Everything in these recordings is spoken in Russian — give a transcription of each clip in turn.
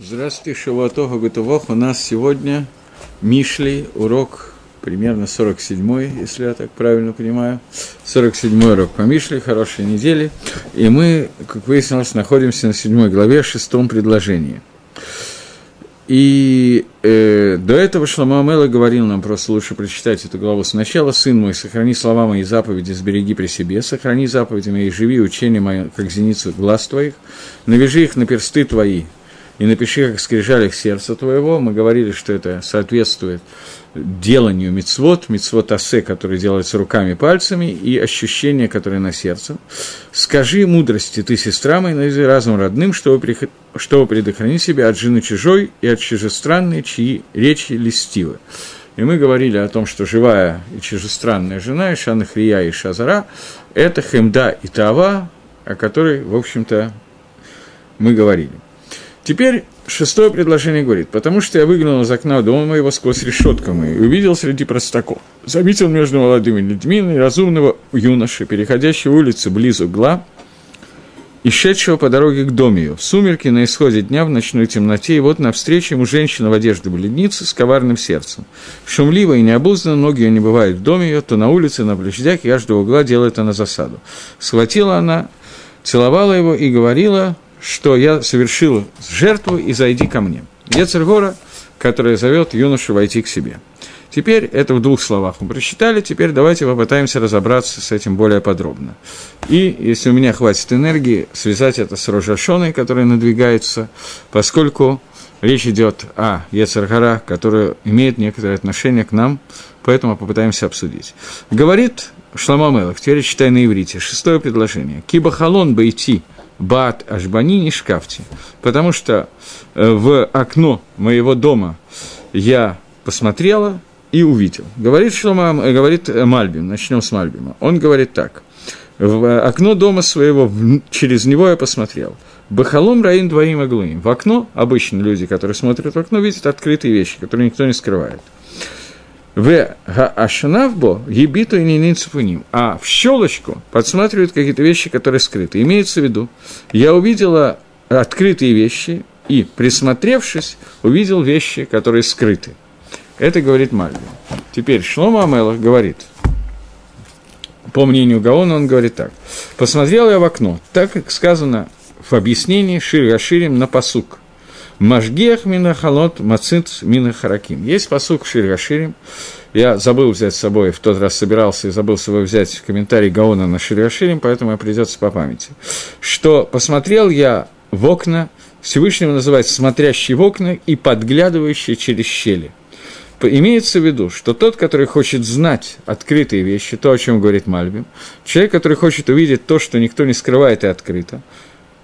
Здравствуйте, Шавуатога Гутувох. У нас сегодня Мишли, урок примерно 47-й, если я так правильно понимаю. 47-й урок по Мишли, хорошей недели. И мы, как выяснилось, находимся на 7 главе, шестом предложении. И э, до этого Шлома Амела говорил нам, просто лучше прочитать эту главу сначала. «Сын мой, сохрани слова мои заповеди, сбереги при себе, сохрани заповеди мои, живи учения мои, как зеницу глаз твоих, навяжи их на персты твои, и напиши, как скрижалях сердца твоего. Мы говорили, что это соответствует деланию мицвод, мицвод асе, который делается руками пальцами, и ощущения, которые на сердце. Скажи мудрости ты, сестра моя, на разум родным, чтобы, чтобы предохранить себя от жены чужой и от чужестранной, чьи речи листивы. И мы говорили о том, что живая и чужестранная жена, и Шанахрия, и Шазара, это Хемда и Тава, о которой, в общем-то, мы говорили. Теперь шестое предложение говорит, потому что я выглянул из окна дома моего сквозь решетку мою и увидел среди простаков, заметил между молодыми людьми разумного юноши, переходящего улицу близ угла, и шедшего по дороге к дому ее. В сумерки на исходе дня в ночной темноте, и вот навстречу ему женщина в одежде бледницы с коварным сердцем. Шумливо и необузданно, ноги ее не бывают в доме ее, то на улице, на площадях, и аж угла делает она засаду. Схватила она, целовала его и говорила, что я совершил жертву и зайди ко мне. Ецергора, которая зовет юношу войти к себе. Теперь это в двух словах мы прочитали, теперь давайте попытаемся разобраться с этим более подробно. И, если у меня хватит энергии, связать это с Рожашоной, которая надвигается, поскольку речь идет о Ецергора, которая имеет некоторое отношение к нам, поэтому попытаемся обсудить. Говорит Шлама Мелах, теперь читай на иврите, шестое предложение. Киба халон бы Баат Ашбани не шкафте. Потому что э, в окно моего дома я посмотрела и увидел. Говорит, Шлома, э, говорит э, Мальбим, начнем с Мальбима. Он говорит так. В окно дома своего, через него я посмотрел. Бахалом Раин двоим оглуим. В окно, обычно люди, которые смотрят в окно, видят открытые вещи, которые никто не скрывает. В Ашанавбо ебиту и нинцепуним. А в щелочку подсматривают какие-то вещи, которые скрыты. Имеется в виду, я увидела открытые вещи и, присмотревшись, увидел вещи, которые скрыты. Это говорит Мальбин. Теперь Шлома Амелах говорит, по мнению Гаона, он говорит так. «Посмотрел я в окно, так как сказано в объяснении Шир Гаширим на посук – Машгех минахалот мацит минахараким. Есть посук Ширгаширим. Я забыл взять с собой, в тот раз собирался и забыл с собой взять комментарий Гаона на Ширгаширим, поэтому придется по памяти. Что посмотрел я в окна, Всевышнего называется «смотрящий в окна» и подглядывающий через щели. Имеется в виду, что тот, который хочет знать открытые вещи, то, о чем говорит Мальбим, человек, который хочет увидеть то, что никто не скрывает и открыто,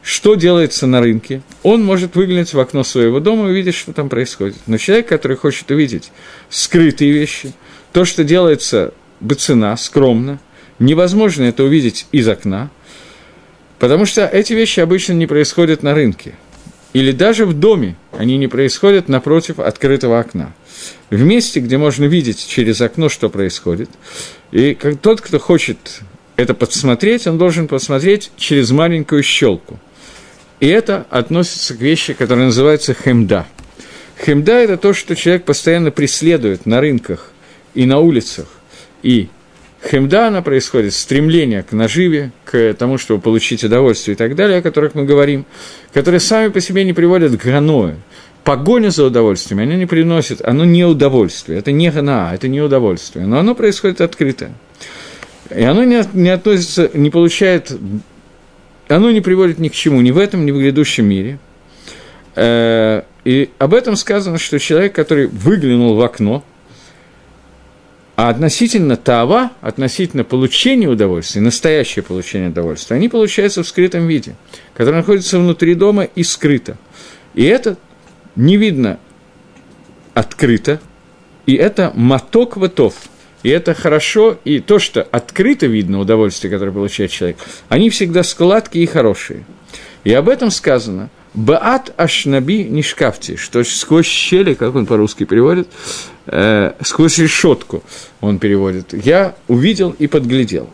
что делается на рынке, он может выглянуть в окно своего дома и увидеть, что там происходит. Но человек, который хочет увидеть скрытые вещи, то, что делается бы цена, скромно, невозможно это увидеть из окна, потому что эти вещи обычно не происходят на рынке. Или даже в доме они не происходят напротив открытого окна. В месте, где можно видеть через окно, что происходит, и как тот, кто хочет это подсмотреть, он должен посмотреть через маленькую щелку – и это относится к вещи, которая называется хемда. Хемда – это то, что человек постоянно преследует на рынках и на улицах. И хемда, она происходит, стремление к наживе, к тому, чтобы получить удовольствие и так далее, о которых мы говорим, которые сами по себе не приводят к ганою. Погоня за удовольствием, она не приносит, оно не удовольствие, это не гана, это не удовольствие, но оно происходит открыто. И оно не, не относится, не получает оно не приводит ни к чему, ни в этом, ни в грядущем мире. Э, и об этом сказано, что человек, который выглянул в окно, а относительно тава, относительно получения удовольствия, настоящее получение удовольствия, они получаются в скрытом виде, которое находится внутри дома и скрыто. И это не видно открыто, и это моток ватов – и это хорошо, и то, что открыто видно удовольствие, которое получает человек, они всегда складки и хорошие. И об этом сказано «Баат ашнаби нишкафти», что сквозь щели, как он по-русски переводит, э, сквозь решетку он переводит, я увидел и подглядел.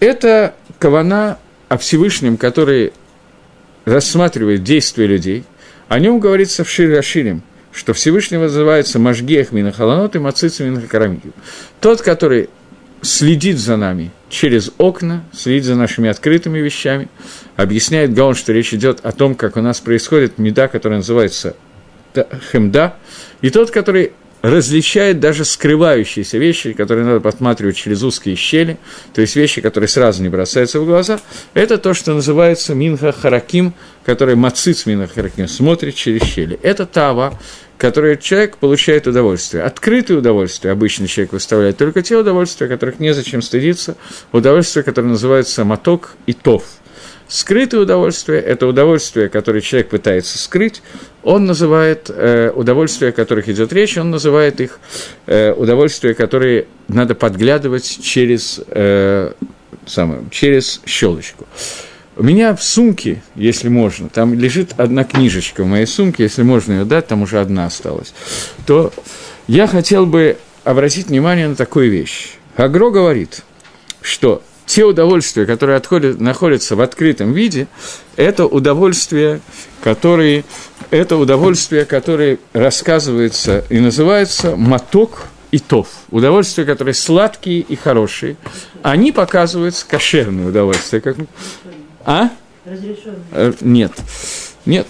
Это кавана о Всевышнем, который рассматривает действия людей, О нем говорится в Шире что Всевышний называется Машгех Минахаланот и Мациц Минахарамигим. Тот, который следит за нами через окна, следит за нашими открытыми вещами, объясняет Гаон, что речь идет о том, как у нас происходит меда, которая называется хемда, и тот, который различает даже скрывающиеся вещи, которые надо подсматривать через узкие щели, то есть вещи, которые сразу не бросаются в глаза, это то, что называется минха хараким, который мациц минха хараким, смотрит через щели. Это тава, которой человек получает удовольствие. Открытое удовольствие обычный человек выставляет только те удовольствия, которых незачем стыдиться, удовольствие, которое называется моток и тов – Скрытое удовольствие – это удовольствие, которое человек пытается скрыть. Он называет э, удовольствия, о которых идет речь, он называет их э, удовольствия, которые надо подглядывать через, э, самое, через щелочку. У меня в сумке, если можно, там лежит одна книжечка в моей сумке, если можно ее дать, там уже одна осталась, то я хотел бы обратить внимание на такую вещь. Агро говорит, что те удовольствия, которые отходят, находятся в открытом виде, это удовольствия, которые, это удовольствия, которые рассказываются и называются моток и тов. Удовольствия, которые сладкие и хорошие. Они показываются кошерные удовольствия. Как... А? Э, нет. Нет.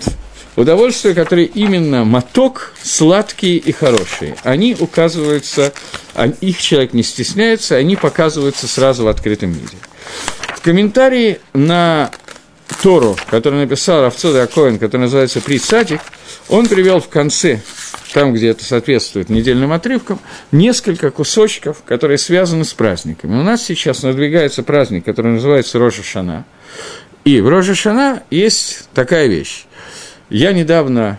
Удовольствия, которые именно моток, сладкие и хорошие, они указываются, а их человек не стесняется, они показываются сразу в открытом виде. В комментарии на Тору, который написал Равцода Акоин, который называется «При садик», он привел в конце, там, где это соответствует недельным отрывкам, несколько кусочков, которые связаны с праздниками. У нас сейчас надвигается праздник, который называется Рожа Шана. И в Рожа Шана есть такая вещь. Я недавно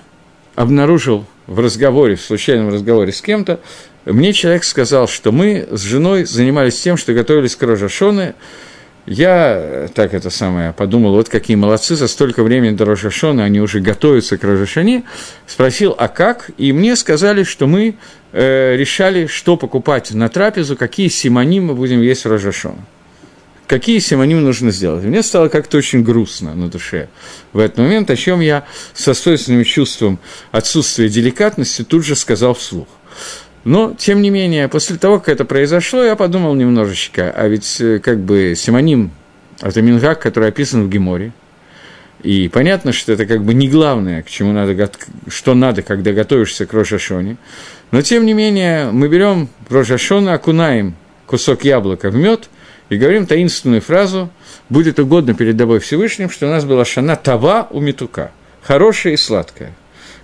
обнаружил в разговоре, в случайном разговоре с кем-то, мне человек сказал, что мы с женой занимались тем, что готовились к Рожашоне. Я так это самое подумал, вот какие молодцы, за столько времени до Рожашона они уже готовятся к Рожашоне. Спросил, а как? И мне сказали, что мы э, решали, что покупать на трапезу, какие симони мы будем есть в Рожашона какие симонимы нужно сделать. Мне стало как-то очень грустно на душе в этот момент, о чем я со свойственным чувством отсутствия деликатности тут же сказал вслух. Но, тем не менее, после того, как это произошло, я подумал немножечко, а ведь э, как бы симоним – это мингак, который описан в Геморе, и понятно, что это как бы не главное, к чему надо, что надо, когда готовишься к Рошашоне. Но, тем не менее, мы берем Рошашона, окунаем кусок яблока в мед – и говорим таинственную фразу «Будет угодно перед тобой Всевышним, что у нас была шана тава у метука» – хорошая и сладкая.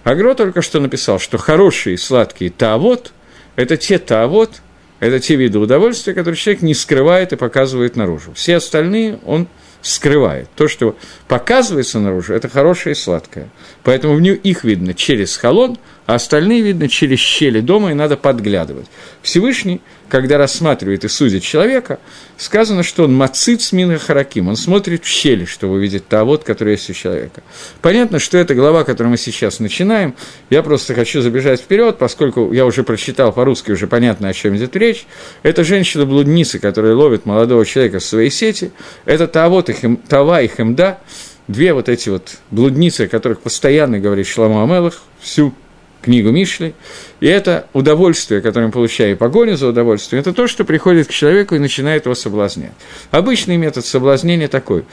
Агро только что написал, что хорошие и сладкие таавот – это те таавот, это те виды удовольствия, которые человек не скрывает и показывает наружу. Все остальные он скрывает. То, что показывается наружу, это хорошее и сладкое. Поэтому в нее их видно через холод, а остальные видно через щели дома, и надо подглядывать. Всевышний, когда рассматривает и судит человека, сказано, что он мацит с хараким, он смотрит в щели, чтобы увидеть того, который есть у человека. Понятно, что это глава, которую мы сейчас начинаем. Я просто хочу забежать вперед, поскольку я уже прочитал по-русски, уже понятно, о чем идет речь. Это женщина-блудница, которая ловит молодого человека в своей сети. Это Тавот и хем, Тава и Хемда, две вот эти вот блудницы, о которых постоянно говорит Шламу Амелах, всю книгу Мишли, и это удовольствие, которое мы получаем, погоню за удовольствием, это то, что приходит к человеку и начинает его соблазнять. Обычный метод соблазнения такой.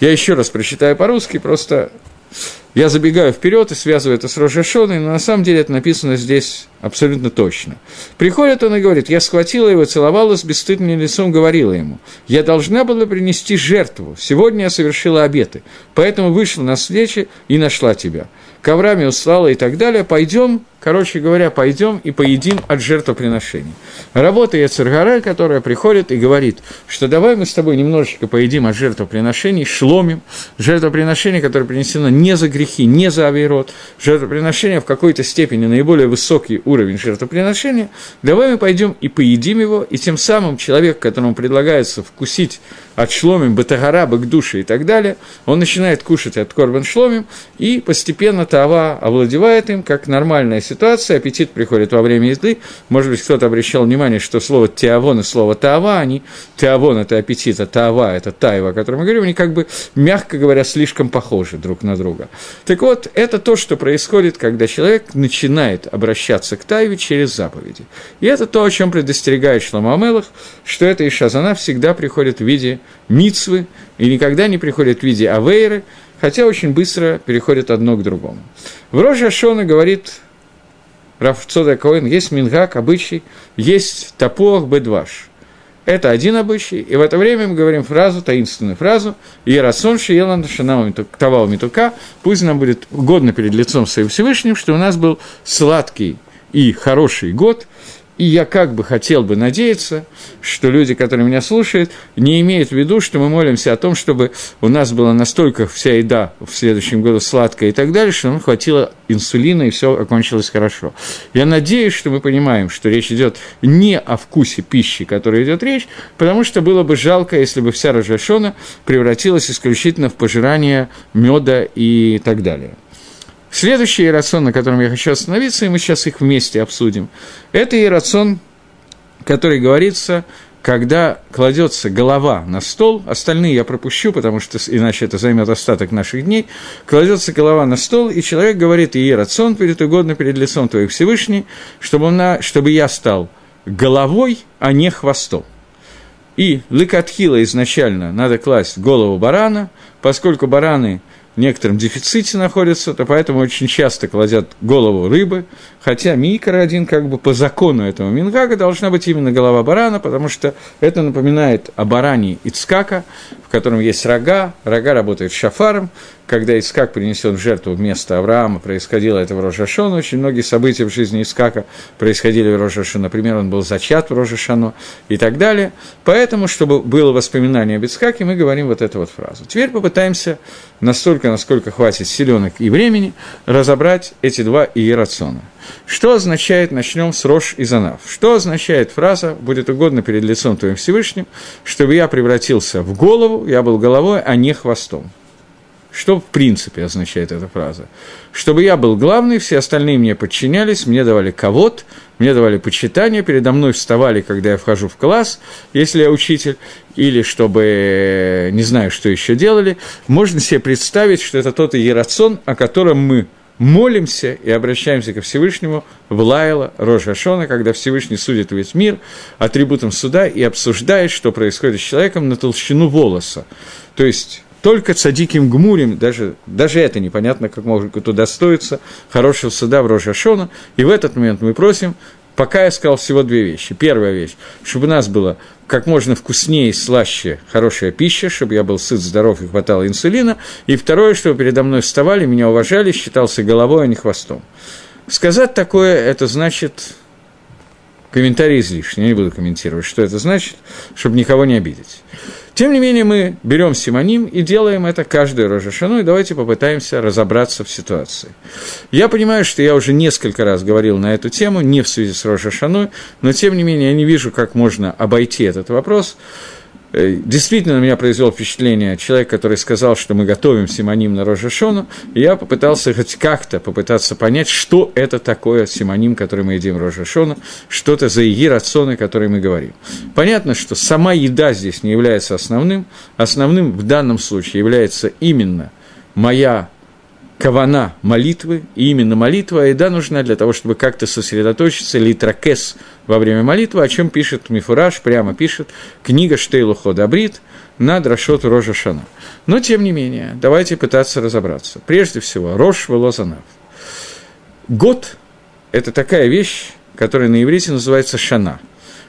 Я еще раз прочитаю по-русски, просто я забегаю вперед и связываю это с Рожашоной, но на самом деле это написано здесь абсолютно точно. Приходит он и говорит, я схватила его, целовала с бесстыдным лицом, говорила ему, я должна была принести жертву, сегодня я совершила обеты, поэтому вышла на встречу и нашла тебя коврами услала и так далее, пойдем, короче говоря, пойдем и поедим от жертвоприношений. Работает Царгара, которая приходит и говорит, что давай мы с тобой немножечко поедим от жертвоприношений, шломим, жертвоприношение, которое принесено не за грехи, не за авирот, жертвоприношение в какой-то степени наиболее высокий уровень жертвоприношения, давай мы пойдем и поедим его, и тем самым человек, которому предлагается вкусить от шломим, батагара, к душе и так далее, он начинает кушать от корбан шломим, и постепенно тава овладевает им, как нормальная ситуация, аппетит приходит во время еды, может быть, кто-то обращал внимание, что слово теавон и слово таава, они, теавон – это аппетит, а таава – это таева, о котором мы говорим, они как бы, мягко говоря, слишком похожи друг на друга. Так вот, это то, что происходит, когда человек начинает обращаться к тайве через заповеди. И это то, о чем предостерегает Шламамелах, что эта Ишазана всегда приходит в виде мицвы и никогда не приходит в виде авейры, хотя очень быстро переходит одно к другому. В Роже Ашона говорит Рафцода Коэн, есть мингак, обычай, есть тапох, бедваш. Это один обычай, и в это время мы говорим фразу, таинственную фразу «Иерасон шиелан шанау тавал митука», пусть нам будет угодно перед лицом своим Всевышним, что у нас был сладкий и хороший год, и я как бы хотел бы надеяться, что люди, которые меня слушают, не имеют в виду, что мы молимся о том, чтобы у нас была настолько вся еда в следующем году сладкая и так далее, что нам хватило инсулина и все окончилось хорошо. Я надеюсь, что мы понимаем, что речь идет не о вкусе пищи, о которой идет речь, потому что было бы жалко, если бы вся рожашона превратилась исключительно в пожирание меда и так далее. Следующий иерацион, на котором я хочу остановиться, и мы сейчас их вместе обсудим, это иерацион, который говорится, когда кладется голова на стол, остальные я пропущу, потому что иначе это займет остаток наших дней, кладется голова на стол, и человек говорит, иерацион перед угодно перед лицом твоих Всевышний, чтобы, он, чтобы я стал головой, а не хвостом. И лыкатхила изначально надо класть голову барана, поскольку бараны некотором дефиците находятся, то поэтому очень часто кладят голову рыбы, хотя микро один как бы по закону этого мингага должна быть именно голова барана, потому что это напоминает о баране Ицкака, в котором есть рога, рога работают шафаром, когда Искак принесен в жертву вместо Авраама, происходило это в Рожашону. Очень многие события в жизни Искака происходили в Рожашону. Например, он был зачат в Рожашону и так далее. Поэтому, чтобы было воспоминание об Искаке, мы говорим вот эту вот фразу. Теперь попытаемся настолько, насколько хватит силенок и времени, разобрать эти два иерациона. Что означает, начнем с Рош и Занав. Что означает фраза «будет угодно перед лицом твоим Всевышним», чтобы я превратился в голову, я был головой, а не хвостом. Что в принципе означает эта фраза? Чтобы я был главный, все остальные мне подчинялись, мне давали ковод, мне давали почитание, передо мной вставали, когда я вхожу в класс, если я учитель, или чтобы, не знаю, что еще делали. Можно себе представить, что это тот иерацион, о котором мы молимся и обращаемся ко Всевышнему в Лайла, Рожа Шона, когда Всевышний судит весь мир атрибутом суда и обсуждает, что происходит с человеком на толщину волоса. То есть только цадиким гмурим, даже, даже это непонятно, как может туда стоиться, хорошего суда в Рожашона. И в этот момент мы просим, пока я сказал всего две вещи. Первая вещь, чтобы у нас было как можно вкуснее и слаще хорошая пища, чтобы я был сыт, здоров и хватало инсулина. И второе, чтобы передо мной вставали, меня уважали, считался головой, а не хвостом. Сказать такое, это значит комментарий излишний, я не буду комментировать, что это значит, чтобы никого не обидеть. Тем не менее, мы берем симоним и делаем это каждую рожешану, и давайте попытаемся разобраться в ситуации. Я понимаю, что я уже несколько раз говорил на эту тему, не в связи с рожешаной, но тем не менее я не вижу, как можно обойти этот вопрос. Э, действительно, на меня произвел впечатление человек, который сказал, что мы готовим симоним на Рожешону, и я попытался хоть как-то попытаться понять, что это такое симоним, который мы едим Рожешону, что это за еги рационы, которые мы говорим. Понятно, что сама еда здесь не является основным, основным в данном случае является именно моя кавана молитвы, и именно молитва, еда нужна для того, чтобы как-то сосредоточиться, литракес во время молитвы, о чем пишет Мифураж, прямо пишет книга Штейлу Ходабрит на Драшот Рожа Шана. Но, тем не менее, давайте пытаться разобраться. Прежде всего, Рош Велозанав. Год – это такая вещь, которая на иврите называется шана.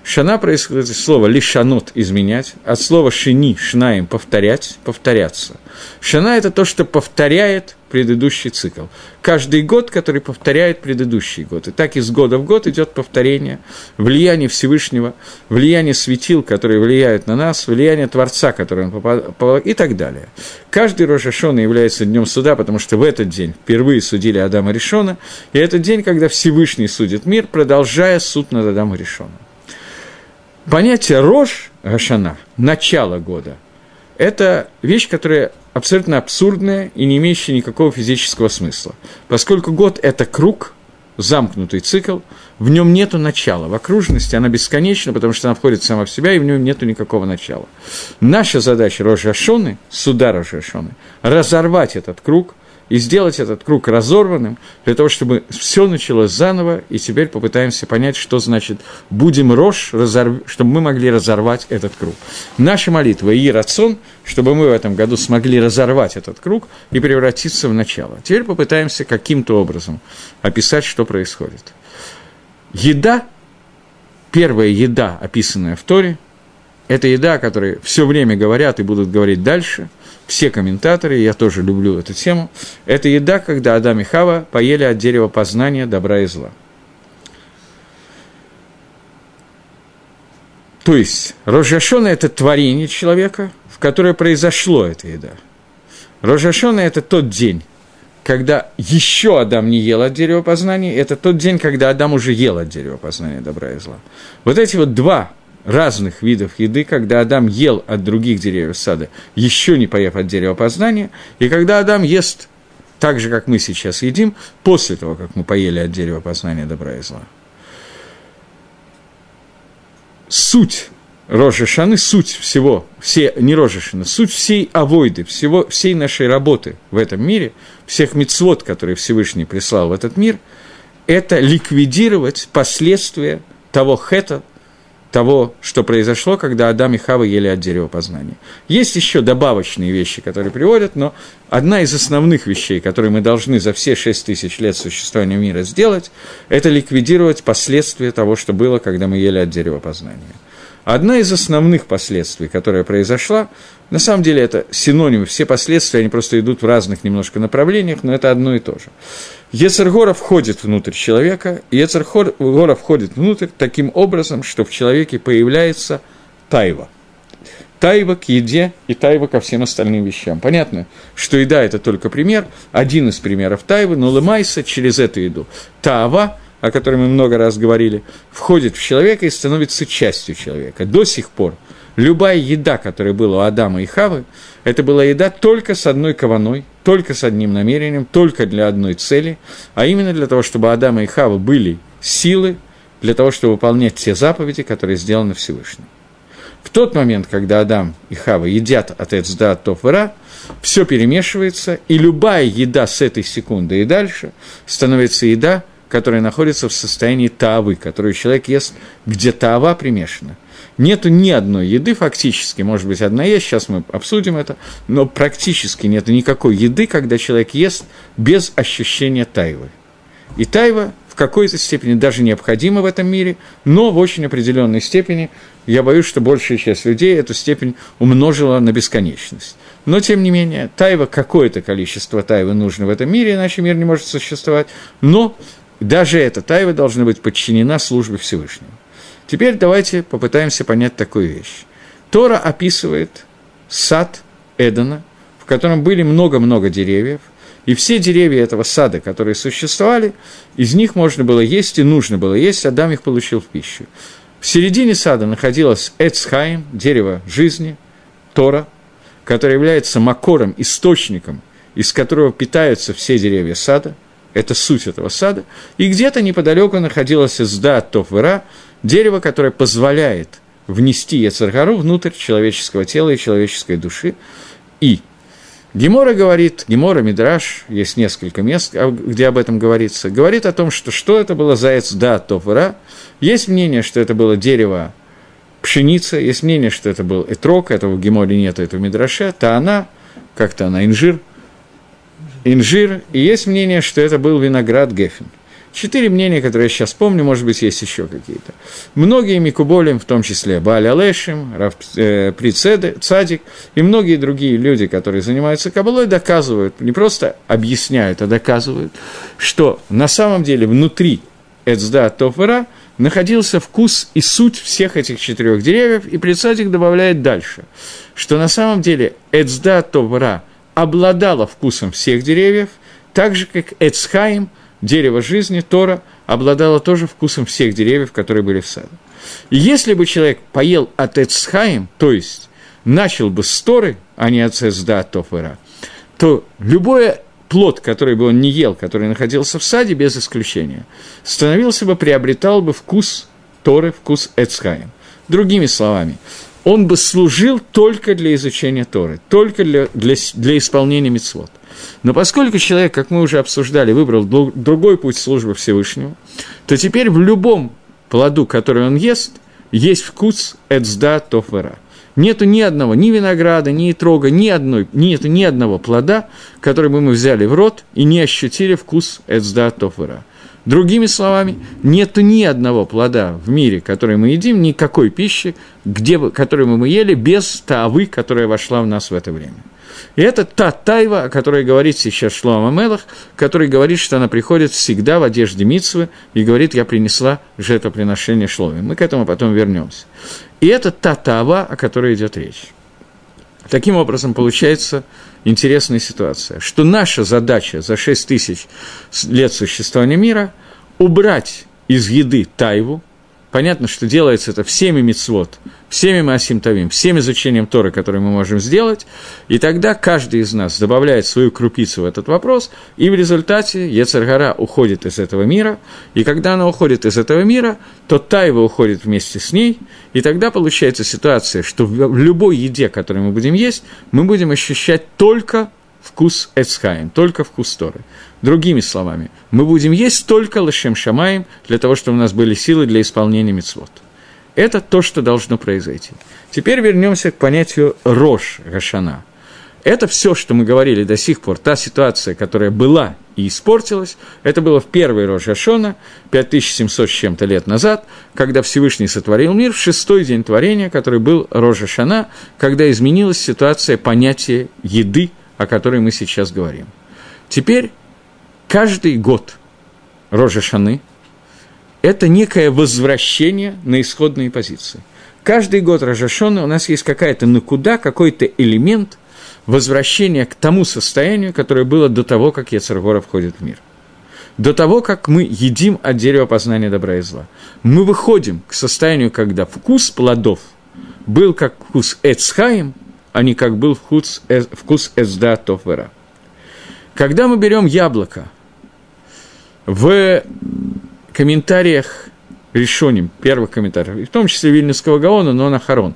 Шана происходит от слова лишанот – изменять, от слова шини – шнаем – повторять, повторяться. Шана – это то, что повторяет предыдущий цикл. Каждый год, который повторяет предыдущий год. И так из года в год идет повторение, влияние Всевышнего, влияние светил, которые влияют на нас, влияние Творца, который он попал, и так далее. Каждый Рожашона является днем суда, потому что в этот день впервые судили Адама Решона, и это день, когда Всевышний судит мир, продолжая суд над Адамом Решоном. Понятие Рош Гашана, начало года, это вещь, которая абсолютно абсурдная и не имеющая никакого физического смысла. Поскольку год – это круг, замкнутый цикл, в нем нету начала. В окружности она бесконечна, потому что она входит сама в себя, и в нем нету никакого начала. Наша задача Рожашоны, суда Рожашоны, разорвать этот круг – и сделать этот круг разорванным, для того, чтобы все началось заново, и теперь попытаемся понять, что значит «будем рожь», разорв... чтобы мы могли разорвать этот круг. Наша молитва и рацион, чтобы мы в этом году смогли разорвать этот круг и превратиться в начало. Теперь попытаемся каким-то образом описать, что происходит. Еда, первая еда, описанная в Торе, это еда, о которой все время говорят и будут говорить дальше – все комментаторы, я тоже люблю эту тему, это еда, когда Адам и Хава поели от дерева познания добра и зла. То есть, Рожашона – это творение человека, в которое произошло эта еда. Рожашона – это тот день, когда еще Адам не ел от дерева познания, это тот день, когда Адам уже ел от дерева познания добра и зла. Вот эти вот два разных видов еды, когда Адам ел от других деревьев сада, еще не поев от дерева познания, и когда Адам ест так же, как мы сейчас едим, после того, как мы поели от дерева познания добра и зла. Суть Рожешаны, суть всего, все, не Рожешаны, суть всей авойды, всего, всей нашей работы в этом мире, всех мецвод, которые Всевышний прислал в этот мир, это ликвидировать последствия того хета, того, что произошло, когда Адам и Хава ели от дерева познания. Есть еще добавочные вещи, которые приводят, но одна из основных вещей, которые мы должны за все шесть тысяч лет существования мира сделать, это ликвидировать последствия того, что было, когда мы ели от дерева познания. Одна из основных последствий, которая произошла, на самом деле это синонимы, все последствия, они просто идут в разных немножко направлениях, но это одно и то же. Ецергора входит внутрь человека, и Ецергора входит внутрь таким образом, что в человеке появляется тайва. Тайва к еде и тайва ко всем остальным вещам. Понятно, что еда – это только пример, один из примеров тайвы, но лымайся через эту еду. Таава, о которой мы много раз говорили, входит в человека и становится частью человека. До сих пор – Любая еда, которая была у Адама и Хавы, это была еда только с одной кованой, только с одним намерением, только для одной цели, а именно для того, чтобы Адама и Хава были силы для того, чтобы выполнять те заповеди, которые сделаны Всевышним. В тот момент, когда Адам и Хава едят от Эцда от Тофера, все перемешивается, и любая еда с этой секунды и дальше становится еда, которая находится в состоянии тавы, которую человек ест, где тава примешана – нету ни одной еды фактически, может быть, одна есть, сейчас мы обсудим это, но практически нет никакой еды, когда человек ест без ощущения тайвы. И тайва в какой-то степени даже необходима в этом мире, но в очень определенной степени, я боюсь, что большая часть людей эту степень умножила на бесконечность. Но, тем не менее, тайва, какое-то количество тайвы нужно в этом мире, иначе мир не может существовать, но даже эта тайва должна быть подчинена службе Всевышнего. Теперь давайте попытаемся понять такую вещь. Тора описывает сад Эдена, в котором были много-много деревьев, и все деревья этого сада, которые существовали, из них можно было есть и нужно было есть, Адам их получил в пищу. В середине сада находилось Эцхайм, дерево жизни, Тора, которое является макором, источником, из которого питаются все деревья сада, это суть этого сада, и где-то неподалеку находилась Изда Тофвера, Дерево, которое позволяет внести Ецаргару внутрь человеческого тела и человеческой души. И Гемора говорит, Гемора, Мидраш, есть несколько мест, а, где об этом говорится, говорит о том, что что это было заяц да тофра. Есть мнение, что это было дерево пшеница, есть мнение, что это был этрок, этого в Геморе нет, этого Мидраше, то она, как-то она инжир, инжир, и есть мнение, что это был виноград Гефин – Четыре мнения, которые я сейчас помню, может быть, есть еще какие-то. Многие Микуболем, в том числе Баали Алешим, Раф, э, Прицеды, Цадик и многие другие люди, которые занимаются Кабалой, доказывают, не просто объясняют, а доказывают, что на самом деле внутри Эцда Тофера находился вкус и суть всех этих четырех деревьев, и Прицадик добавляет дальше, что на самом деле Эцда Тофера обладала вкусом всех деревьев, так же, как Эцхаим – дерево жизни, Тора, обладало тоже вкусом всех деревьев, которые были в саду. И если бы человек поел от Эцхаим, то есть начал бы с Торы, а не от Цезда Тофера, то любое плод, который бы он не ел, который находился в саде, без исключения, становился бы, приобретал бы вкус Торы, вкус Эцхаем. Другими словами, он бы служил только для изучения Торы, только для, для, для исполнения мицвод. Но поскольку человек, как мы уже обсуждали, выбрал другой путь службы Всевышнего, то теперь в любом плоду, который он ест, есть вкус эцда тофера – Нету ни одного, ни винограда, ни трога, ни одной, нету ни одного плода, который бы мы взяли в рот и не ощутили вкус эцда тофера. Другими словами, нету ни одного плода в мире, который мы едим, никакой пищи, где, которую мы ели, без тавы, которая вошла в нас в это время. И это та тайва, о которой говорит сейчас Шлома Мелах, который говорит, что она приходит всегда в одежде Мицвы и говорит, я принесла жертвоприношение Шломе. Мы к этому потом вернемся. И это та тава, о которой идет речь. Таким образом, получается интересная ситуация, что наша задача за 6 тысяч лет существования мира – убрать из еды тайву, Понятно, что делается это всеми мицвод, всеми Маасим всем изучением Торы, которые мы можем сделать, и тогда каждый из нас добавляет свою крупицу в этот вопрос, и в результате Ецаргара уходит из этого мира, и когда она уходит из этого мира, то Тайва уходит вместе с ней, и тогда получается ситуация, что в любой еде, которую мы будем есть, мы будем ощущать только вкус Эцхайм, только вкус Торы. Другими словами, мы будем есть только лошем шамаем для того, чтобы у нас были силы для исполнения мецвод. Это то, что должно произойти. Теперь вернемся к понятию Рош Гашана. Это все, что мы говорили до сих пор, та ситуация, которая была и испортилась, это было в первый Рош Гашона, 5700 с чем-то лет назад, когда Всевышний сотворил мир, в шестой день творения, который был Рош Гашана, когда изменилась ситуация понятия еды, о которой мы сейчас говорим. Теперь каждый год Рожа Шаны – это некое возвращение на исходные позиции. Каждый год Рожашона у нас есть какая-то накуда, какой-то элемент возвращения к тому состоянию, которое было до того, как Ецаргора входит в мир. До того, как мы едим от дерева познания добра и зла. Мы выходим к состоянию, когда вкус плодов был как вкус Эцхаим, а не как был вкус, э, вкус Эцда Тофвера. Когда мы берем яблоко – в комментариях решением, первых комментариев, в том числе Вильнюсского Гаона, но на Харон,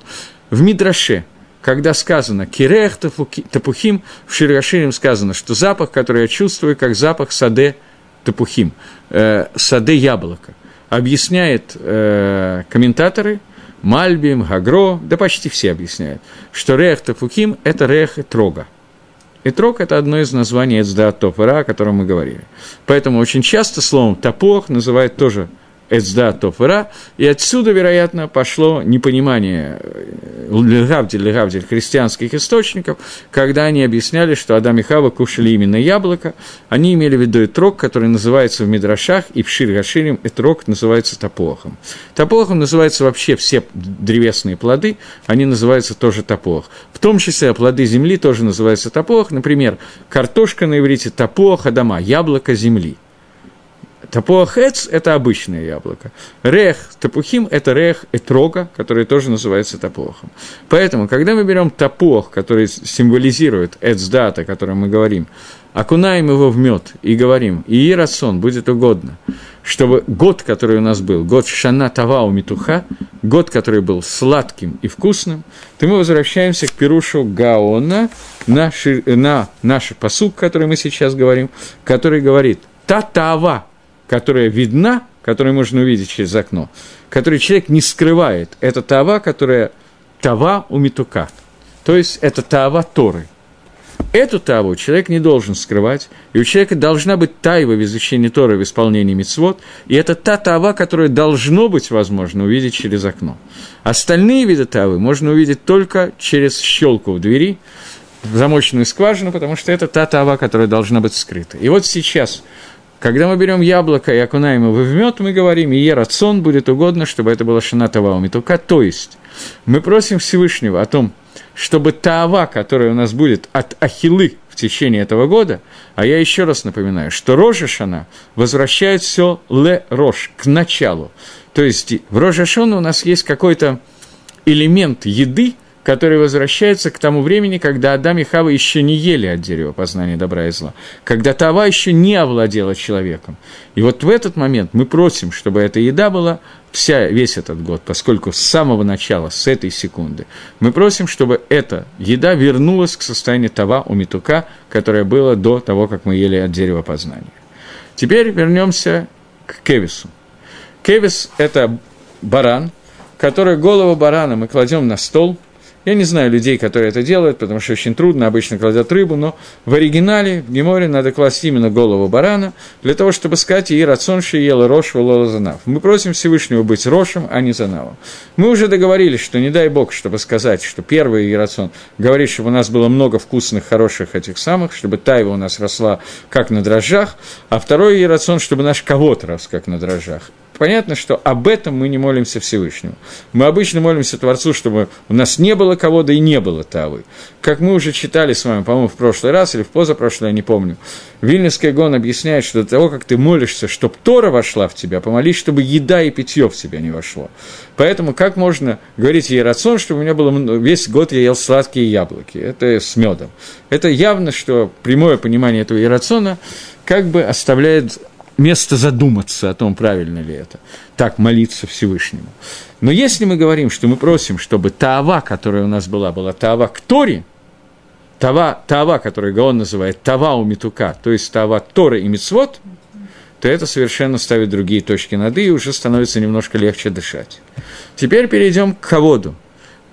в Мидраше, когда сказано «Кирех тапухим», в Ширгаширим сказано, что запах, который я чувствую, как запах саде тапухим, э, саде яблока. Объясняет э, комментаторы, Мальбим, Гагро, да почти все объясняют, что рех тапухим – это рех трога – Итрок – это одно из названий Эцдаатов, о котором мы говорили. Поэтому очень часто словом «топор» называют тоже Эцда Тофера, и отсюда, вероятно, пошло непонимание э, Легавдель, Легавдель христианских источников, когда они объясняли, что Адам и Хава кушали именно яблоко, они имели в виду этрог, который называется в Мидрашах, и в Ширгаширим этрог называется топохом. Топохом называются вообще все древесные плоды, они называются тоже топох. В том числе плоды земли тоже называются топох, например, картошка на иврите топох, адама, яблоко земли – Тапуах эц – это обычное яблоко. Рех тапухим – это рех этрога, который тоже называется тапуахом. Поэтому, когда мы берем тапуах, который символизирует эцдата, о котором мы говорим, окунаем его в мед и говорим, и расон будет угодно, чтобы год, который у нас был, год Шана Тавау Митуха, год, который был сладким и вкусным, то мы возвращаемся к Перушу Гаона, на, на наш посук, который мы сейчас говорим, который говорит «Та-тава», которая видна, которую можно увидеть через окно, которую человек не скрывает, это тава, которая тава у метука. То есть это тава Торы. Эту таву человек не должен скрывать, и у человека должна быть тайва в изучении Торы в исполнении мицвод, и это та тава, которую должно быть возможно увидеть через окно. Остальные виды тавы можно увидеть только через щелку в двери, в замочную скважину, потому что это та тава, которая должна быть скрыта. И вот сейчас когда мы берем яблоко и окунаем его в мед, мы говорим, и рацион будет угодно, чтобы это было шинатава митука. То есть мы просим Всевышнего о том, чтобы таава, которая у нас будет от ахилы в течение этого года, а я еще раз напоминаю, что Рожа Шана возвращает все ле Рош, к началу. То есть в Рожа Шана у нас есть какой-то элемент еды, который возвращается к тому времени, когда Адам и Хава еще не ели от дерева познания добра и зла, когда Тава еще не овладела человеком. И вот в этот момент мы просим, чтобы эта еда была вся, весь этот год, поскольку с самого начала, с этой секунды, мы просим, чтобы эта еда вернулась к состоянию Тава у Митука, которое было до того, как мы ели от дерева познания. Теперь вернемся к Кевису. Кевис – это баран, который голову барана мы кладем на стол – я не знаю людей, которые это делают, потому что очень трудно, обычно кладят рыбу, но в оригинале, в Геморе, надо класть именно голову барана, для того, чтобы сказать «И рацион ела рош волола занав». Мы просим Всевышнего быть рошем, а не занавом. Мы уже договорились, что не дай Бог, чтобы сказать, что первый Ирацион говорит, чтобы у нас было много вкусных, хороших этих самых, чтобы тайва у нас росла как на дрожжах, а второй Ирацион, чтобы наш кого-то рос как на дрожжах понятно, что об этом мы не молимся Всевышнему. Мы обычно молимся Творцу, чтобы у нас не было кого, да и не было Тавы. Как мы уже читали с вами, по-моему, в прошлый раз или в позапрошлый, я не помню, Вильнюсский гон объясняет, что до того, как ты молишься, чтобы Тора вошла в тебя, помолись, чтобы еда и питье в тебя не вошло. Поэтому как можно говорить ей рацион, чтобы у меня было весь год я ел сладкие яблоки? Это с медом. Это явно, что прямое понимание этого ирациона как бы оставляет место задуматься о том, правильно ли это, так молиться Всевышнему. Но если мы говорим, что мы просим, чтобы Таава, которая у нас была, была Таава к Торе, Тава, Тава, которую Гаон называет Тава у Митука, то есть Тава Торы и Мицвод, то это совершенно ставит другие точки над «и», и уже становится немножко легче дышать. Теперь перейдем к Хаводу.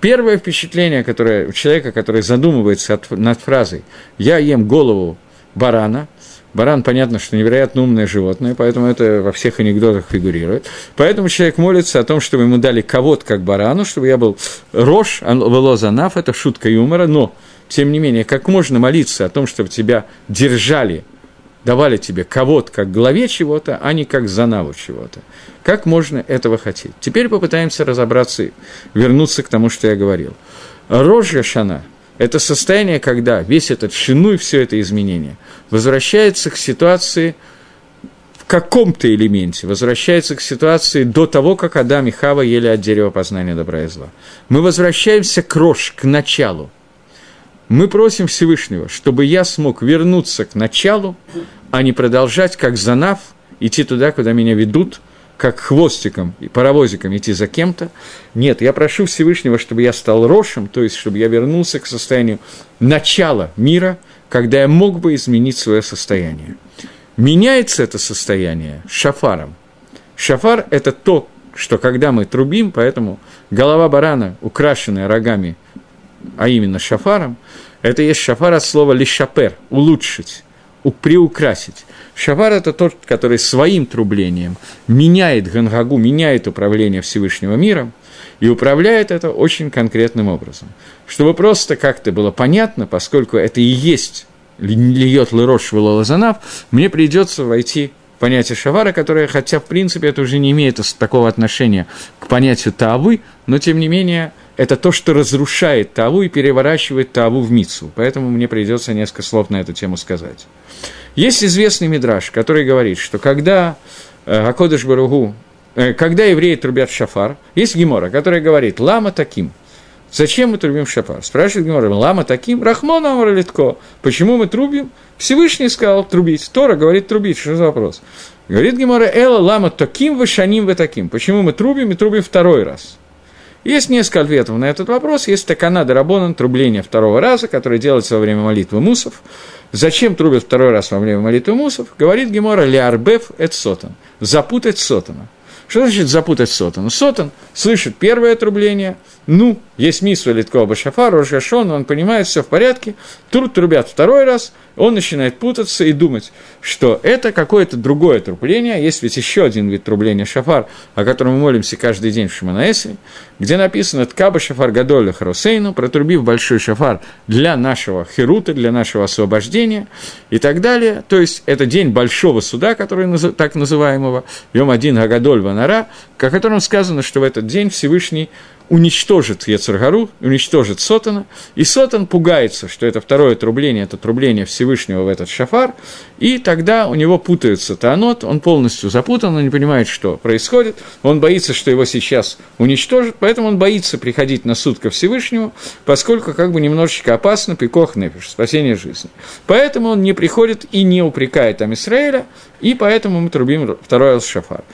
Первое впечатление которое, у человека, который задумывается над фразой «я ем голову барана», Баран, понятно, что невероятно умное животное, поэтому это во всех анекдотах фигурирует. Поэтому человек молится о том, чтобы ему дали кого-то как барану, чтобы я был рожь, велозанав, это шутка юмора, но, тем не менее, как можно молиться о том, чтобы тебя держали, давали тебе кого-то как главе чего-то, а не как занаву чего-то. Как можно этого хотеть? Теперь попытаемся разобраться, вернуться к тому, что я говорил. Рожь Шана – это состояние, когда весь этот шину и все это изменение возвращается к ситуации в каком-то элементе, возвращается к ситуации до того, как Адам и Хава ели от дерева познания добра и зла. Мы возвращаемся к рожь, к началу. Мы просим Всевышнего, чтобы я смог вернуться к началу, а не продолжать, как Занав, идти туда, куда меня ведут – как хвостиком и паровозиком идти за кем-то. Нет, я прошу Всевышнего, чтобы я стал рошем, то есть чтобы я вернулся к состоянию начала мира, когда я мог бы изменить свое состояние. Меняется это состояние шафаром. Шафар – это то, что когда мы трубим, поэтому голова барана, украшенная рогами, а именно шафаром, это есть шафар от слова лишапер – улучшить, приукрасить. Шафар – это тот, который своим трублением меняет Гангагу, меняет управление Всевышнего миром, и управляет это очень конкретным образом. Чтобы просто как-то было понятно, поскольку это и есть льет лырош лазанав, мне придется войти в понятие шавара, которое, хотя в принципе это уже не имеет такого отношения к понятию тавы, но тем не менее это то, что разрушает таву и переворачивает таву в мицу. Поэтому мне придется несколько слов на эту тему сказать. Есть известный мидраж, который говорит, что когда э, Акодыш Баругу, э, когда евреи трубят шафар, есть гемора, который говорит «лама таким», Зачем мы трубим шафар? Спрашивает Гемора, лама таким? Рахмон Амарлитко. Почему мы трубим? Всевышний сказал трубить. Тора говорит трубить. Что за вопрос? Говорит Гемора, эла лама таким, вышаним вы таким. Почему мы трубим и трубим второй раз? Есть несколько ответов на этот вопрос. Есть такана Дарабонан, трубление второго раза, которое делается во время молитвы мусов. Зачем трубят второй раз во время молитвы мусов? Говорит Гемора Леарбеф эт сотан. Запутать сотана. Что значит запутать сотан? Сотан слышит первое трубление, ну, есть мисва Литкова Башафар, Рожгашон, он понимает, все в порядке, тут трубят второй раз – он начинает путаться и думать, что это какое-то другое трубление. Есть ведь еще один вид трубления шафар, о котором мы молимся каждый день в Шиманаэсе, где написано «Ткаба шафар гадоля харусейну», протрубив большой шафар для нашего херута, для нашего освобождения и так далее. То есть это день большого суда, который так называемого, Йом один Гагадоль Ванара, о котором сказано, что в этот день Всевышний уничтожит Ецаргару, уничтожит Сотана, и Сотан пугается, что это второе трубление, это трубление Всевышнего в этот шафар, И тогда у него путаются таанот, он полностью запутан, он не понимает, что происходит, он боится, что его сейчас уничтожат, поэтому он боится приходить на суд ко Всевышнему, поскольку как бы немножечко опасно пикох нефиш, спасение жизни. Поэтому он не приходит и не упрекает там Израиля, и поэтому мы трубим второй шафар.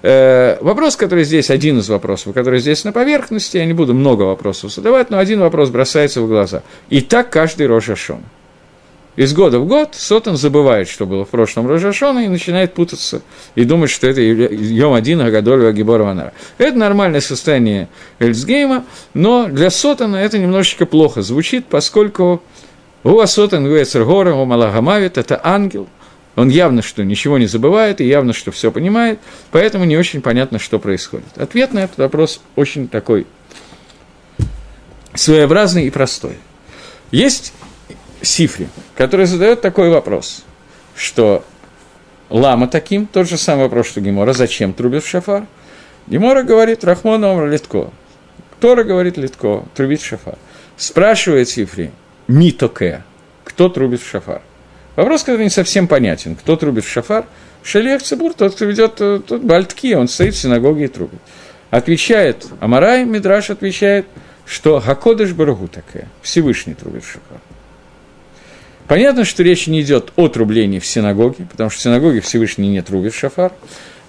Э, вопрос, который здесь, один из вопросов, который здесь на поверхности, я не буду много вопросов задавать, но один вопрос бросается в глаза. И так каждый Рожашон. Из года в год Сотан забывает, что было в прошлом Рожашона, и начинает путаться, и думать, что это Йом один Агадоль Агибор Ванара. Это нормальное состояние Эльцгейма, но для Сотана это немножечко плохо звучит, поскольку у Сотан Гуэцергора, Малагамавит – это ангел – он явно, что ничего не забывает и явно, что все понимает, поэтому не очень понятно, что происходит. Ответ на этот вопрос очень такой своеобразный и простой. Есть Сифри, который задает такой вопрос, что лама таким, тот же самый вопрос, что Гемора, зачем трубит в шафар? Гемора говорит, Рахмон Омра Литко. Тора говорит Литко, трубит в шафар. Спрашивает Сифри, Митоке, кто трубит в шафар? Вопрос, который не совсем понятен. Кто трубит в шафар? Шалех Цибур, тот, кто ведет э, тот Бальтки, он стоит в синагоге и трубит. Отвечает Амарай, Мидраш отвечает, что Гакодыш Барагу такая, Всевышний трубит в шафар. Понятно, что речь не идет о трублении в синагоге, потому что в синагоге Всевышний не трубит шафар,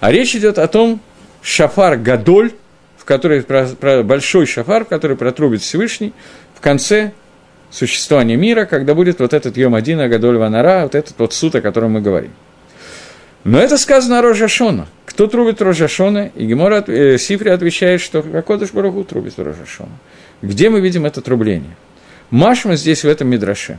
а речь идет о том, шафар Гадоль, в который, про, про большой шафар, в который протрубит Всевышний в конце существования мира, когда будет вот этот Йом Один, Агадоль Ванара, вот этот вот суд, о котором мы говорим. Но это сказано о Рожашона. Кто трубит Рожашона? И Гемора, э, Сифри отвечает, что Акодыш Барагу трубит Рожашона. Где мы видим это трубление? Машма здесь в этом Мидраше.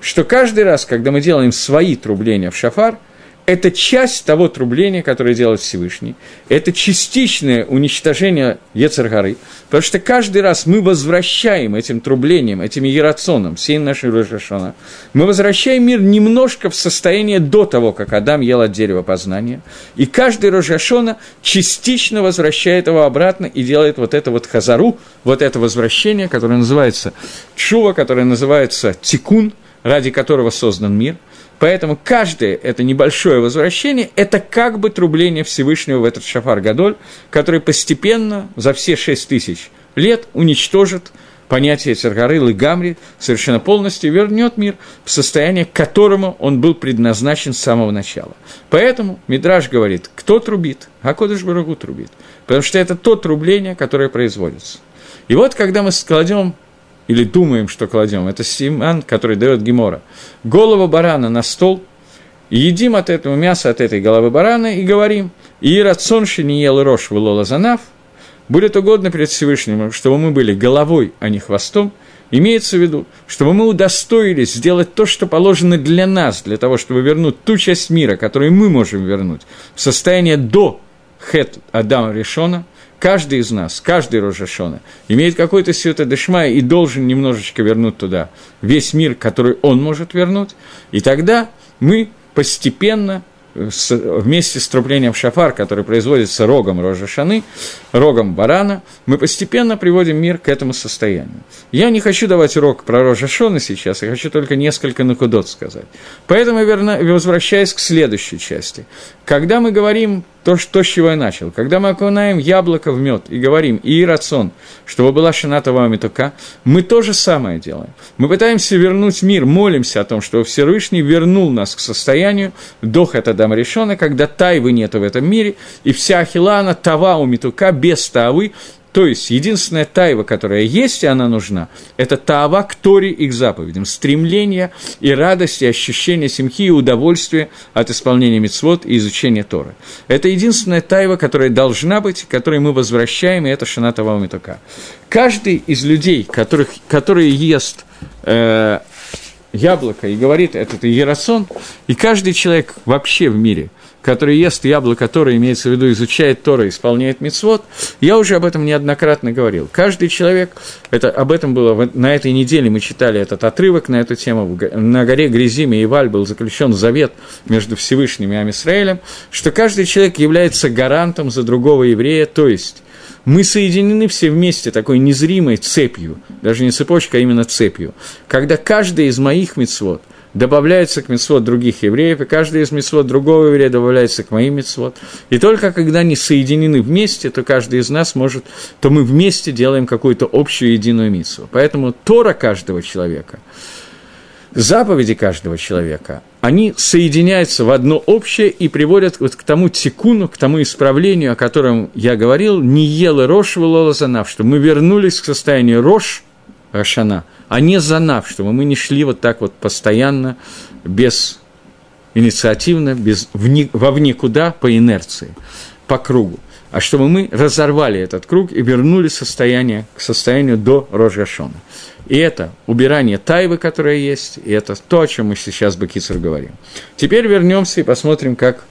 Что каждый раз, когда мы делаем свои трубления в шафар – это часть того трубления, которое делает Всевышний. Это частичное уничтожение Ецаргары. Потому что каждый раз мы возвращаем этим трублением, этим иерационом, всей нашей Рожашона, мы возвращаем мир немножко в состояние до того, как Адам ел от дерева познания. И каждый Рожашона частично возвращает его обратно и делает вот это вот хазару, вот это возвращение, которое называется чува, которое называется тикун, ради которого создан мир – Поэтому каждое это небольшое возвращение – это как бы трубление Всевышнего в этот шафар Гадоль, который постепенно за все шесть тысяч лет уничтожит понятие Цергары Лыгамри совершенно полностью вернет мир в состояние, к которому он был предназначен с самого начала. Поэтому Мидраж говорит, кто трубит, а Кодыш Барагу трубит. Потому что это то трубление, которое производится. И вот, когда мы складем или думаем, что кладем, это симан, который дает Гемора. Голову барана на стол, и едим от этого мяса, от этой головы барана, и говорим, и рацион не ел рожь в занав, будет угодно перед Всевышним, чтобы мы были головой, а не хвостом, Имеется в виду, чтобы мы удостоились сделать то, что положено для нас, для того, чтобы вернуть ту часть мира, которую мы можем вернуть, в состояние до Хет Адама Решона, каждый из нас, каждый Рожашона, имеет какой-то Сиота Дешмай и должен немножечко вернуть туда весь мир, который он может вернуть, и тогда мы постепенно с, вместе с трублением шафар, который производится рогом Рожашаны, рогом барана, мы постепенно приводим мир к этому состоянию. Я не хочу давать урок про Рожашона сейчас, я хочу только несколько накудот сказать. Поэтому, верно, возвращаясь к следующей части. Когда мы говорим то, что, с чего я начал. Когда мы окунаем яблоко в мед и говорим «и рацион», чтобы была шината вамитука, мы то же самое делаем. Мы пытаемся вернуть мир, молимся о том, что Всевышний вернул нас к состоянию до Хатадам решена, когда тайвы нету в этом мире, и вся ахилана тава у митука без тавы то есть, единственная тайва, которая есть, и она нужна, это таава к Торе и к заповедям, стремление и радость, и ощущение семьи и удовольствия от исполнения мецвод и изучения Торы. Это единственная тайва, которая должна быть, которой мы возвращаем, и это шана тава митука. Каждый из людей, которых, которые ест э, яблоко и говорит, это Ерасон, и каждый человек вообще в мире – который ест яблоко, которое имеется в виду, изучает Тора, исполняет мицвод, я уже об этом неоднократно говорил. Каждый человек, это, об этом было, на этой неделе мы читали этот отрывок на эту тему, на горе Грязиме и Валь был заключен завет между Всевышним и Амисраэлем, что каждый человек является гарантом за другого еврея, то есть мы соединены все вместе такой незримой цепью, даже не цепочкой, а именно цепью, когда каждый из моих мицвод – добавляется к мецвод других евреев, и каждый из мецвод другого еврея добавляется к моим мецвод. И только когда они соединены вместе, то каждый из нас может, то мы вместе делаем какую-то общую единую митсву. Поэтому Тора каждого человека, заповеди каждого человека, они соединяются в одно общее и приводят вот к тому тикуну, к тому исправлению, о котором я говорил, не ела рожь вылола занав, что мы вернулись к состоянию рожь, Рошана, а не занав, чтобы мы не шли вот так вот постоянно, без инициативно, без, вне, во куда по инерции, по кругу, а чтобы мы разорвали этот круг и вернули состояние к состоянию до Рожгашона. И это убирание тайвы, которая есть, и это то, о чем мы сейчас Бакицер говорим. Теперь вернемся и посмотрим, как,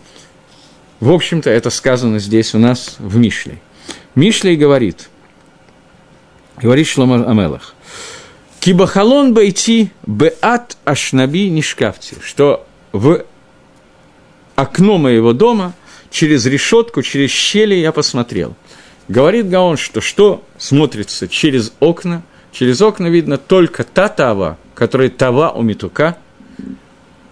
в общем-то, это сказано здесь у нас в Мишле. Мишлей говорит, говорит Шлома Амелах, Кибахалон байти беат ашнаби нишкавти, что в окно моего дома через решетку, через щели я посмотрел. Говорит Гаон, что что смотрится через окна, через окна видно только та тава, которая тава у метука,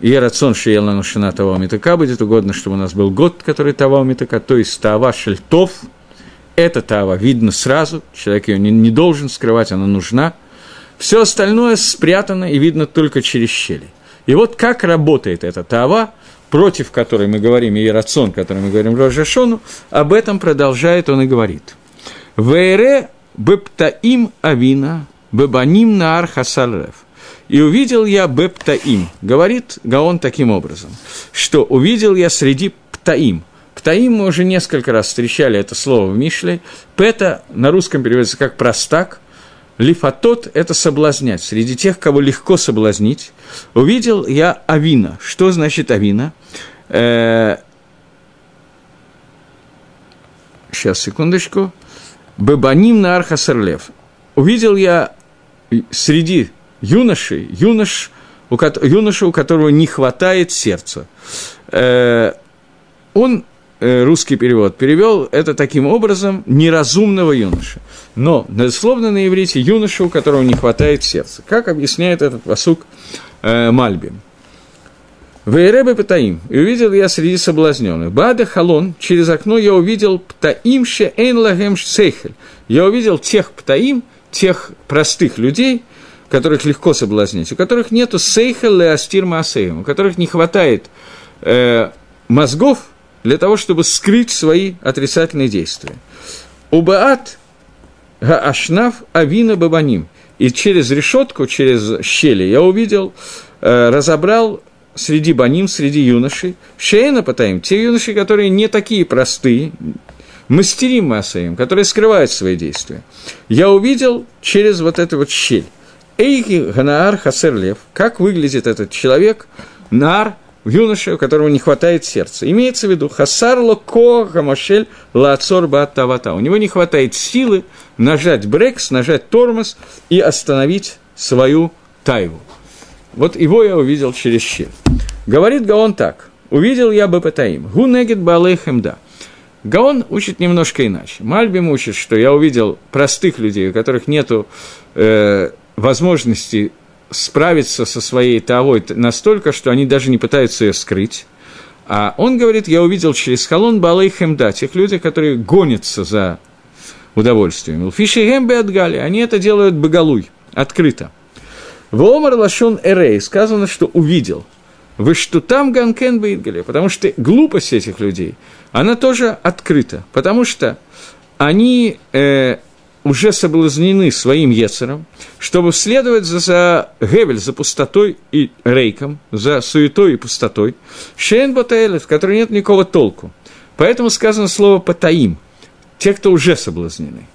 и рацион шиел на нушина тава у метука, будет угодно, чтобы у нас был год, который тава у метука, то есть тава шельтов, эта тава видно сразу, человек ее не, не должен скрывать, она нужна – все остальное спрятано и видно только через щели. И вот как работает эта тава, против которой мы говорим, и рацион, который мы говорим Рожашону, об этом продолжает он и говорит. «Вейре бептаим авина, бебаним наар хасалрев». И увидел я бептаим, говорит Гаон таким образом, что увидел я среди птаим. Птаим мы уже несколько раз встречали это слово в Мишле. Пета на русском переводится как простак – Лифатот – это соблазнять. Среди тех, кого легко соблазнить, увидел я Авина. Что значит Авина? Э, сейчас, секундочку. Бебаним на Архасерлев. Увидел я среди юношей, юнош, у, юноша, у которого не хватает сердца. Э, он Э, русский перевод перевел это таким образом неразумного юноша. Но, дословно на иврите, юноша, у которого не хватает сердца. Как объясняет этот посук э, Мальби? Вейребе Птаим, и увидел я среди соблазненных. Бада Халон, через окно я увидел Птаим ше эйн лагем сейхель. Я увидел тех Птаим, тех простых людей, которых легко соблазнить, у которых нету сейхел леастир маасеем, у которых не хватает э, мозгов, для того, чтобы скрыть свои отрицательные действия. Убаат Гаашнав Авина Бабаним. И через решетку, через щели я увидел, э, разобрал среди баним, среди юношей, шеена потаим, те юноши, которые не такие простые, мастерим массаим, которые скрывают свои действия. Я увидел через вот эту вот щель. Эйхи Ганаар Хасерлев, как выглядит этот человек, нар – юноше, у которого не хватает сердца. Имеется в виду хасар локо хамашель лаацор баатавата. У него не хватает силы нажать брекс, нажать тормоз и остановить свою тайву. Вот его я увидел через щель. Говорит Гаон так. Увидел я бы Бепатаим. Гу негет балейхем да. Гаон учит немножко иначе. Мальбим учит, что я увидел простых людей, у которых нет э, возможности справиться со своей тавой настолько, что они даже не пытаются ее скрыть. А он говорит, я увидел через халон Балей Хемда, тех людей, которые гонятся за удовольствием. Фиши Гембе отгали, они это делают боголуй, открыто. В Омар Лашон Эрей сказано, что увидел. Вы что там Ганкен Бейдгали? Потому что глупость этих людей, она тоже открыта. Потому что они э, уже соблазнены своим Ецером, чтобы следовать за, Гевель, за пустотой и рейком, за суетой и пустотой, Шейн Батаэлет, в которой нет никакого толку. Поэтому сказано слово «патаим», те, кто уже соблазнены.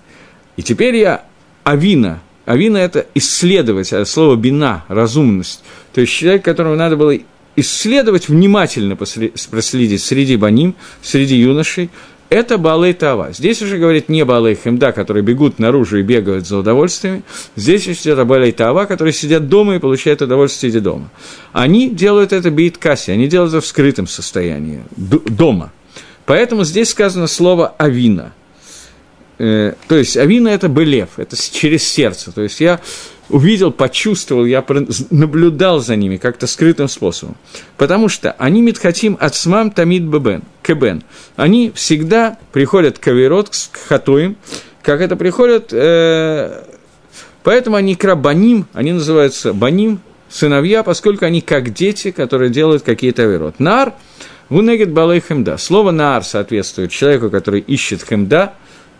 И теперь я Авина, Авина – это исследовать, а слово «бина» – разумность. То есть человек, которого надо было исследовать, внимательно проследить среди баним, среди юношей, это Балей Тава. Здесь уже говорит не Балей Хемда, которые бегут наружу и бегают за удовольствиями. Здесь это Балей Тава, которые сидят дома и получают удовольствие сидя дома. Они делают это бит касси, они делают это в скрытом состоянии, дома. Поэтому здесь сказано слово «авина». Э, то есть авина – это белев, это через сердце. То есть я увидел, почувствовал, я наблюдал за ними как-то скрытым способом. Потому что они митхатим ацмам тамид бебен, кебен. Они всегда приходят к аверот, к хатоим, как это приходят, э, поэтому они крабаним, они называются баним, сыновья, поскольку они как дети, которые делают какие-то аверот. Нар, вунегет балей хемда. Слово нар соответствует человеку, который ищет хемда,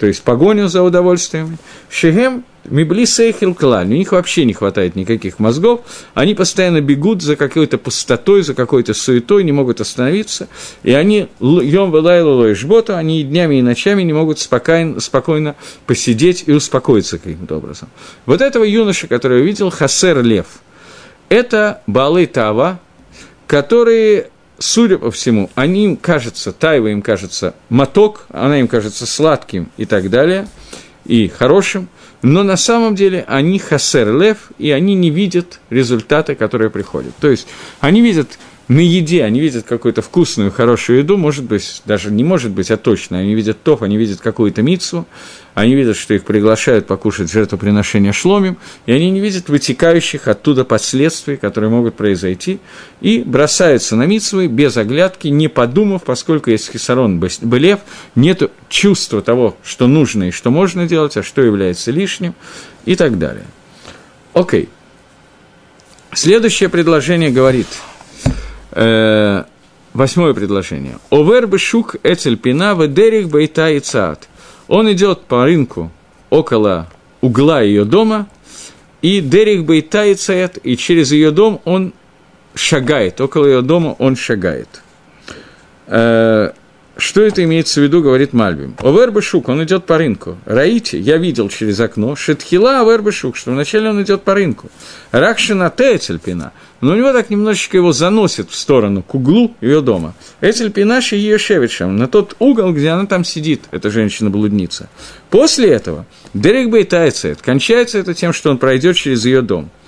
то есть погоню за удовольствием. Шехем Мибли сейхил клаль, у них вообще не хватает никаких мозгов, они постоянно бегут за какой-то пустотой, за какой-то суетой, не могут остановиться, и они, йом велайло жбота, они и днями, и ночами не могут спокойно, спокойно посидеть и успокоиться каким-то образом. Вот этого юноша, который я видел, Хасер Лев, это Балы Тава, которые судя по всему, они им кажется, Тайва им кажется моток, она им кажется сладким и так далее, и хорошим, но на самом деле они хасер лев, и они не видят результаты, которые приходят. То есть они видят на еде, они видят какую-то вкусную, хорошую еду, может быть, даже не может быть, а точно, они видят топ, они видят какую-то мицу, они видят, что их приглашают покушать жертвоприношение шломим, и они не видят вытекающих оттуда последствий, которые могут произойти, и бросаются на митсвы без оглядки, не подумав, поскольку есть хисарон Белев, нет чувства того, что нужно и что можно делать, а что является лишним, и так далее. Окей. Следующее предложение говорит, э, восьмое предложение. Овер бешук эцельпина ведерих бейта и цаат – он идет по рынку около угла ее дома, и Дерих Бейтайцает, и через ее дом он шагает, около ее дома он шагает. Э, что это имеется в виду, говорит Мальбим. Овербышук, он идет по рынку. Раите, я видел через окно, Шетхила Овербышук, что вначале он идет по рынку. Ракшина Тецельпина, но у него так немножечко его заносит в сторону, к углу ее дома. Эцельпина Шиешевичем, на тот угол, где она там сидит, эта женщина-блудница. После этого Дерек Бейтайцет, кончается это тем, что он пройдет через ее дом –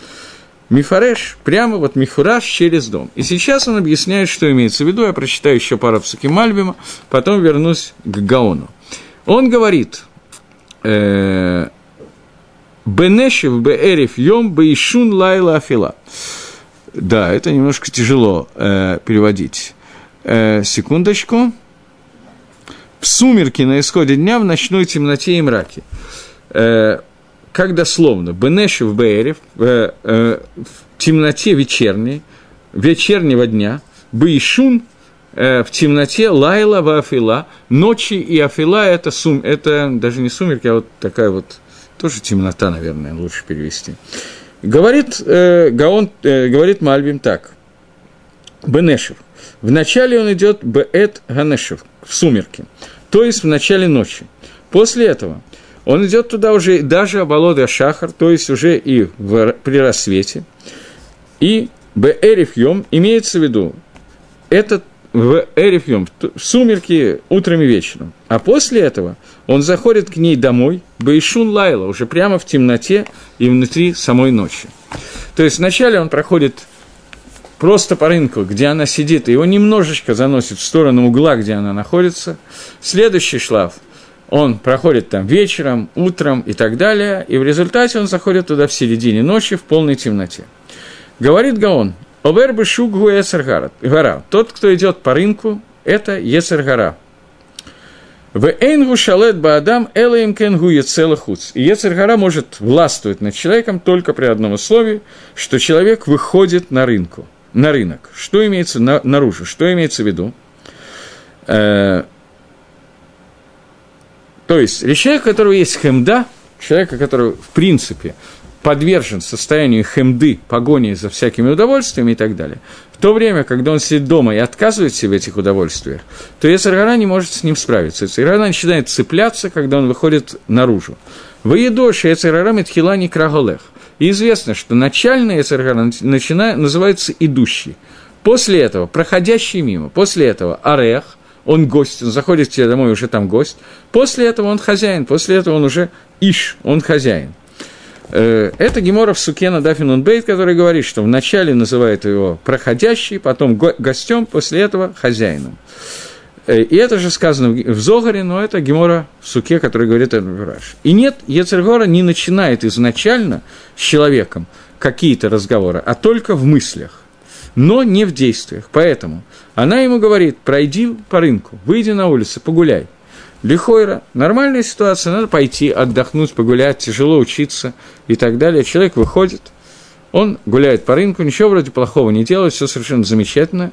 Мифареш, прямо вот мифураж через дом. И сейчас он объясняет, что имеется в виду. Я прочитаю еще пару псуки Мальбима, потом вернусь к Гаону. Он говорит, э, Бенешев беэриф йом бейшун лайла афила. Да, это немножко тяжело э, переводить. Э, секундочку. В сумерки на исходе дня в ночной темноте и мраке. Э, как дословно, Бенешев Беэрев, э, э, в темноте вечерней, вечернего дня, Бейшун э, в темноте Лайла в Афила, ночи и Афила это, сум, это даже не сумерки, а вот такая вот, тоже темнота, наверное, лучше перевести. Говорит, э, Гаон, э, говорит Мальбим так, Бенешев. Вначале он идет Беэт Ганешев, в сумерки, то есть в начале ночи. После этого – он идет туда уже даже Абалода Шахар, то есть уже и в, при рассвете. И Б-Эриф Йом имеется в виду, этот в Эриф Йом, в сумерки утром и вечером. А после этого он заходит к ней домой, Бейшун Лайла, уже прямо в темноте и внутри самой ночи. То есть вначале он проходит просто по рынку, где она сидит, и его немножечко заносит в сторону угла, где она находится. Следующий шлаф – он проходит там вечером, утром и так далее, и в результате он заходит туда в середине ночи в полной темноте. Говорит Гаон, «Овер бешугу гора». Тот, кто идет по рынку, это Ецергара. В Эйнгу шалет баадам элаим кенгу ецелахуц. И Ецергара может властвовать над человеком только при одном условии, что человек выходит на рынку, на рынок. Что имеется на, наружу? Что имеется в виду? То есть, человек, у которого есть хемда, человека, который, в принципе, подвержен состоянию хемды, погони за всякими удовольствиями и так далее, в то время, когда он сидит дома и отказывает себе в этих удовольствиях, то Ецаргара не может с ним справиться. Ецаргара начинает цепляться, когда он выходит наружу. В Едоше Ецаргара Метхила не краголех. И известно, что начальный Ецаргара называется идущий. После этого проходящий мимо, после этого орех, он гость, он заходит к тебе домой, уже там гость. После этого он хозяин, после этого он уже иш, он хозяин. Э, это Гемора в Сукена Дафин Бейт, который говорит, что вначале называют его проходящий, потом гостем, после этого хозяином. Э, и это же сказано в Зогаре, но это Гемора в Суке, который говорит это Раш. И нет, Ецергора не начинает изначально с человеком какие-то разговоры, а только в мыслях, но не в действиях. Поэтому она ему говорит, пройди по рынку, выйди на улицу, погуляй. Лихойра, нормальная ситуация, надо пойти, отдохнуть, погулять, тяжело учиться и так далее. Человек выходит, он гуляет по рынку, ничего вроде плохого не делает, все совершенно замечательно.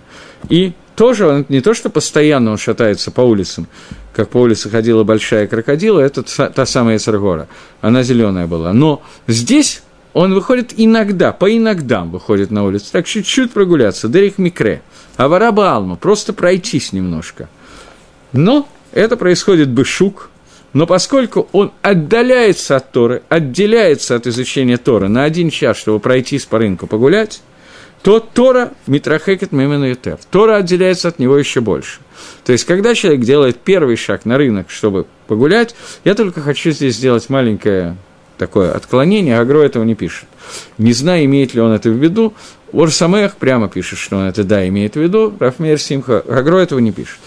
И тоже он не то, что постоянно он шатается по улицам, как по улице ходила большая крокодила, это та самая Саргора, она зеленая была. Но здесь он выходит иногда, по иногдам выходит на улицу, так чуть-чуть прогуляться, Дерих Микре, Авараба Алма, просто пройтись немножко. Но это происходит бы шук, но поскольку он отдаляется от Торы, отделяется от изучения Тора на один час, чтобы пройтись по рынку погулять, то Тора митрахекет мемену ютер. Тора отделяется от него еще больше. То есть, когда человек делает первый шаг на рынок, чтобы погулять, я только хочу здесь сделать маленькое такое отклонение, Агро этого не пишет. Не знаю, имеет ли он это в виду, Орсамех прямо пишет, что он это да имеет в виду, Рафмер Симха, Агро этого не пишет.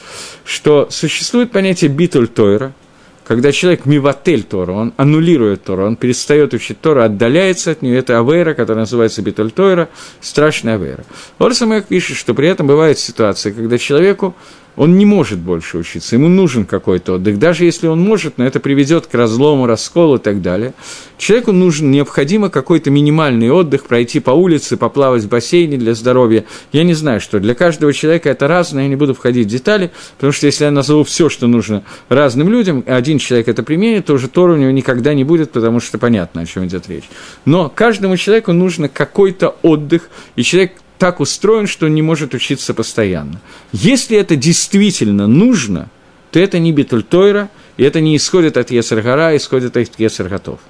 Что существует понятие битуль Тойра – когда человек миватель Тора, он аннулирует Тору, он перестает учить Тору, отдаляется от нее, это авейра, которая называется битуль Тойра, страшная авейра. Орсамех пишет, что при этом бывает ситуация, когда человеку он не может больше учиться, ему нужен какой-то отдых. Даже если он может, но это приведет к разлому, расколу и так далее. Человеку нужен, необходимо какой-то минимальный отдых, пройти по улице, поплавать в бассейне для здоровья. Я не знаю, что для каждого человека это разное, я не буду входить в детали, потому что если я назову все, что нужно разным людям, один человек это применит, то уже Тора у него никогда не будет, потому что понятно, о чем идет речь. Но каждому человеку нужно какой-то отдых, и человек так устроен, что он не может учиться постоянно. Если это действительно нужно, то это не Бетультойра, и это не исходит от Есаргара, а исходит от Есарготов.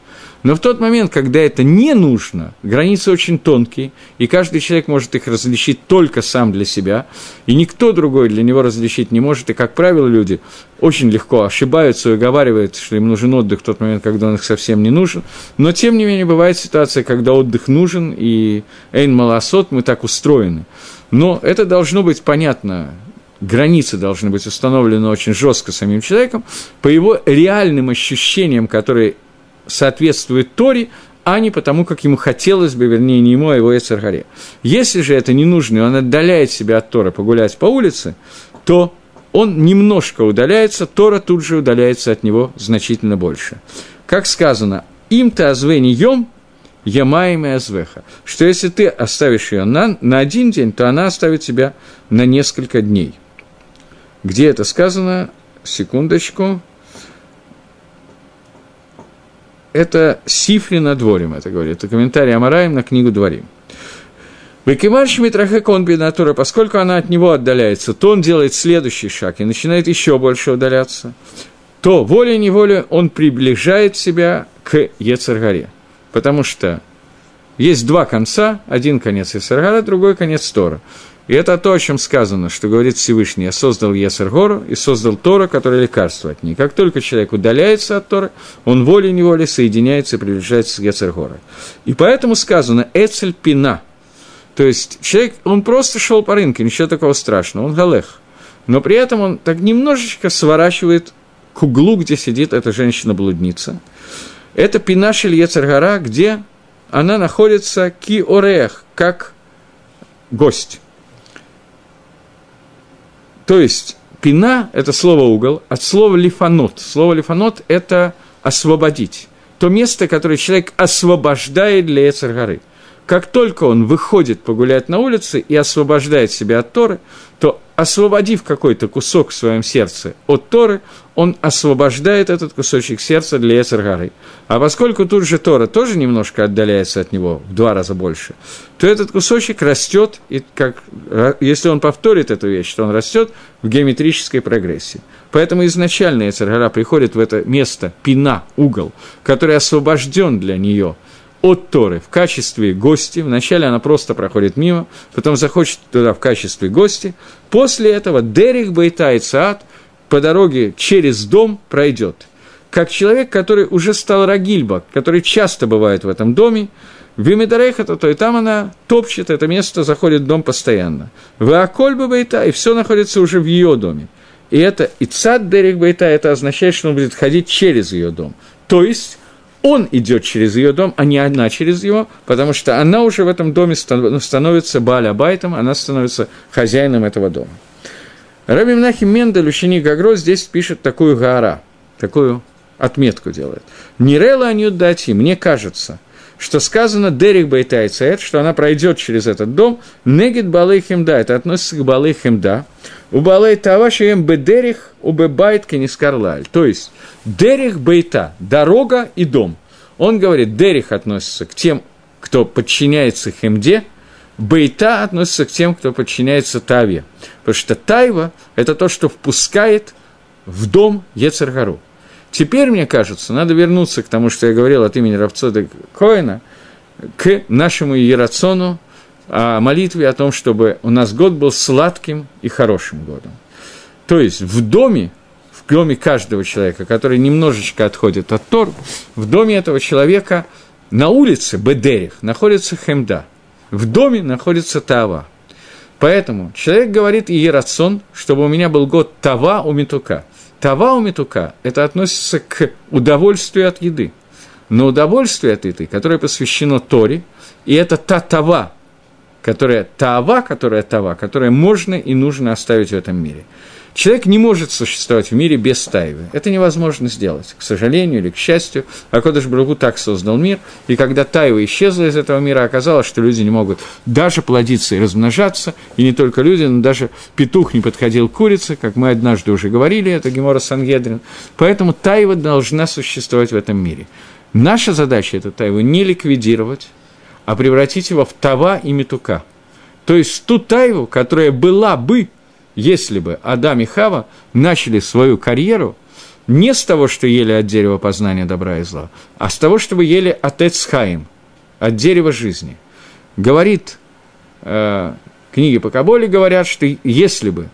Но в тот момент, когда это не нужно, границы очень тонкие, и каждый человек может их различить только сам для себя, и никто другой для него различить не может, и, как правило, люди очень легко ошибаются и уговаривают, что им нужен отдых в тот момент, когда он их совсем не нужен. Но, тем не менее, бывает ситуация, когда отдых нужен, и эйн малосот, мы так устроены. Но это должно быть понятно границы должны быть установлены очень жестко самим человеком, по его реальным ощущениям, которые соответствует Торе, а не потому, как ему хотелось бы, вернее, не ему, а его Эцергаре. Если же это не нужно, и он отдаляет себя от Тора погулять по улице, то он немножко удаляется, Тора тут же удаляется от него значительно больше. Как сказано, им-то азвени йом, ямаем и азвеха, что если ты оставишь ее на, на один день, то она оставит тебя на несколько дней. Где это сказано? Секундочку это Сифри на дворем, это говорит. Это комментарий Амараем на книгу Дворим. Векимарш Митрахекон Бинатура, поскольку она от него отдаляется, то он делает следующий шаг и начинает еще больше удаляться, то волей-неволей он приближает себя к Ецаргаре. Потому что есть два конца, один конец Ецаргара, другой конец Тора. И это то, о чем сказано, что говорит Всевышний, «Я создал Есергору и создал Тора, который лекарство от ней». Как только человек удаляется от Тора, он волей-неволей соединяется и приближается к Есергору. И поэтому сказано «Эцель пина». То есть человек, он просто шел по рынку, ничего такого страшного, он галех. Но при этом он так немножечко сворачивает к углу, где сидит эта женщина-блудница. Это пинашель Ецергора, где она находится ки-орех, как гость. То есть, пина – это слово «угол», от слова «лифанот». Слово «лифанот» – это «освободить». То место, которое человек освобождает для Эцергары. Как только он выходит погулять на улице и освобождает себя от Торы, то освободив какой-то кусок в своем сердце от Торы, он освобождает этот кусочек сердца для Эцергары. А поскольку тут же Тора тоже немножко отдаляется от него в два раза больше, то этот кусочек растет, и как, если он повторит эту вещь, то он растет в геометрической прогрессии. Поэтому изначально Эцергара приходит в это место, пина, угол, который освобожден для нее – от Торы в качестве гости. Вначале она просто проходит мимо, потом захочет туда в качестве гости. После этого Дерих Бейта и Цаат по дороге через дом пройдет. Как человек, который уже стал Рагильба, который часто бывает в этом доме, в Имидарейхата, то и там она топчет это место, заходит в дом постоянно. В Акольба Бейта, и все находится уже в ее доме. и это Ицад Дерих Бейта, это означает, что он будет ходить через ее дом. То есть, он идет через ее дом, а не она через его, потому что она уже в этом доме становится Баля Байтом, она становится хозяином этого дома. Раби Мнахим Мендель, ученик Гагро, здесь пишет такую гара, такую отметку делает. Нирела Анюдати, мне кажется, что сказано Дерих Байтайцает, что она пройдет через этот дом, Негит Балей Хемда, это относится к Балей Хемда, у Балей Тава Шеем Бедерих, у Бебайт Кенискарлаль. То есть, Дерих Бейта, дорога и дом. Он говорит, Дерих относится к тем, кто подчиняется Хемде, Бейта относится к тем, кто подчиняется Таве. Потому что Тайва – это то, что впускает в дом Ецаргару. Теперь, мне кажется, надо вернуться к тому, что я говорил от имени Равцода Коина, к нашему Ерацону, о молитве о том, чтобы у нас год был сладким и хорошим годом. То есть в доме, в доме каждого человека, который немножечко отходит от Тор, в доме этого человека на улице Бедерих находится Хемда, в доме находится Тава. Поэтому человек говорит Иерацон, чтобы у меня был год Тава у Метука. Тава у Метука – это относится к удовольствию от еды. Но удовольствие от еды, которое посвящено Торе, и это та Тава, которая Тава, которая Тава, которая можно и нужно оставить в этом мире – Человек не может существовать в мире без тайвы. Это невозможно сделать, к сожалению или к счастью. Акодыш Брагу так создал мир, и когда тайва исчезла из этого мира, оказалось, что люди не могут даже плодиться и размножаться, и не только люди, но даже петух не подходил к курице, как мы однажды уже говорили, это Гемора Сангедрин. Поэтому тайва должна существовать в этом мире. Наша задача эту тайву не ликвидировать, а превратить его в тава и метука. То есть ту тайву, которая была бы если бы Адам и Хава начали свою карьеру не с того, что ели от дерева познания добра и зла, а с того, чтобы ели от Эцхаим, от дерева жизни. Говорит, э, книги по Каболе говорят, что если бы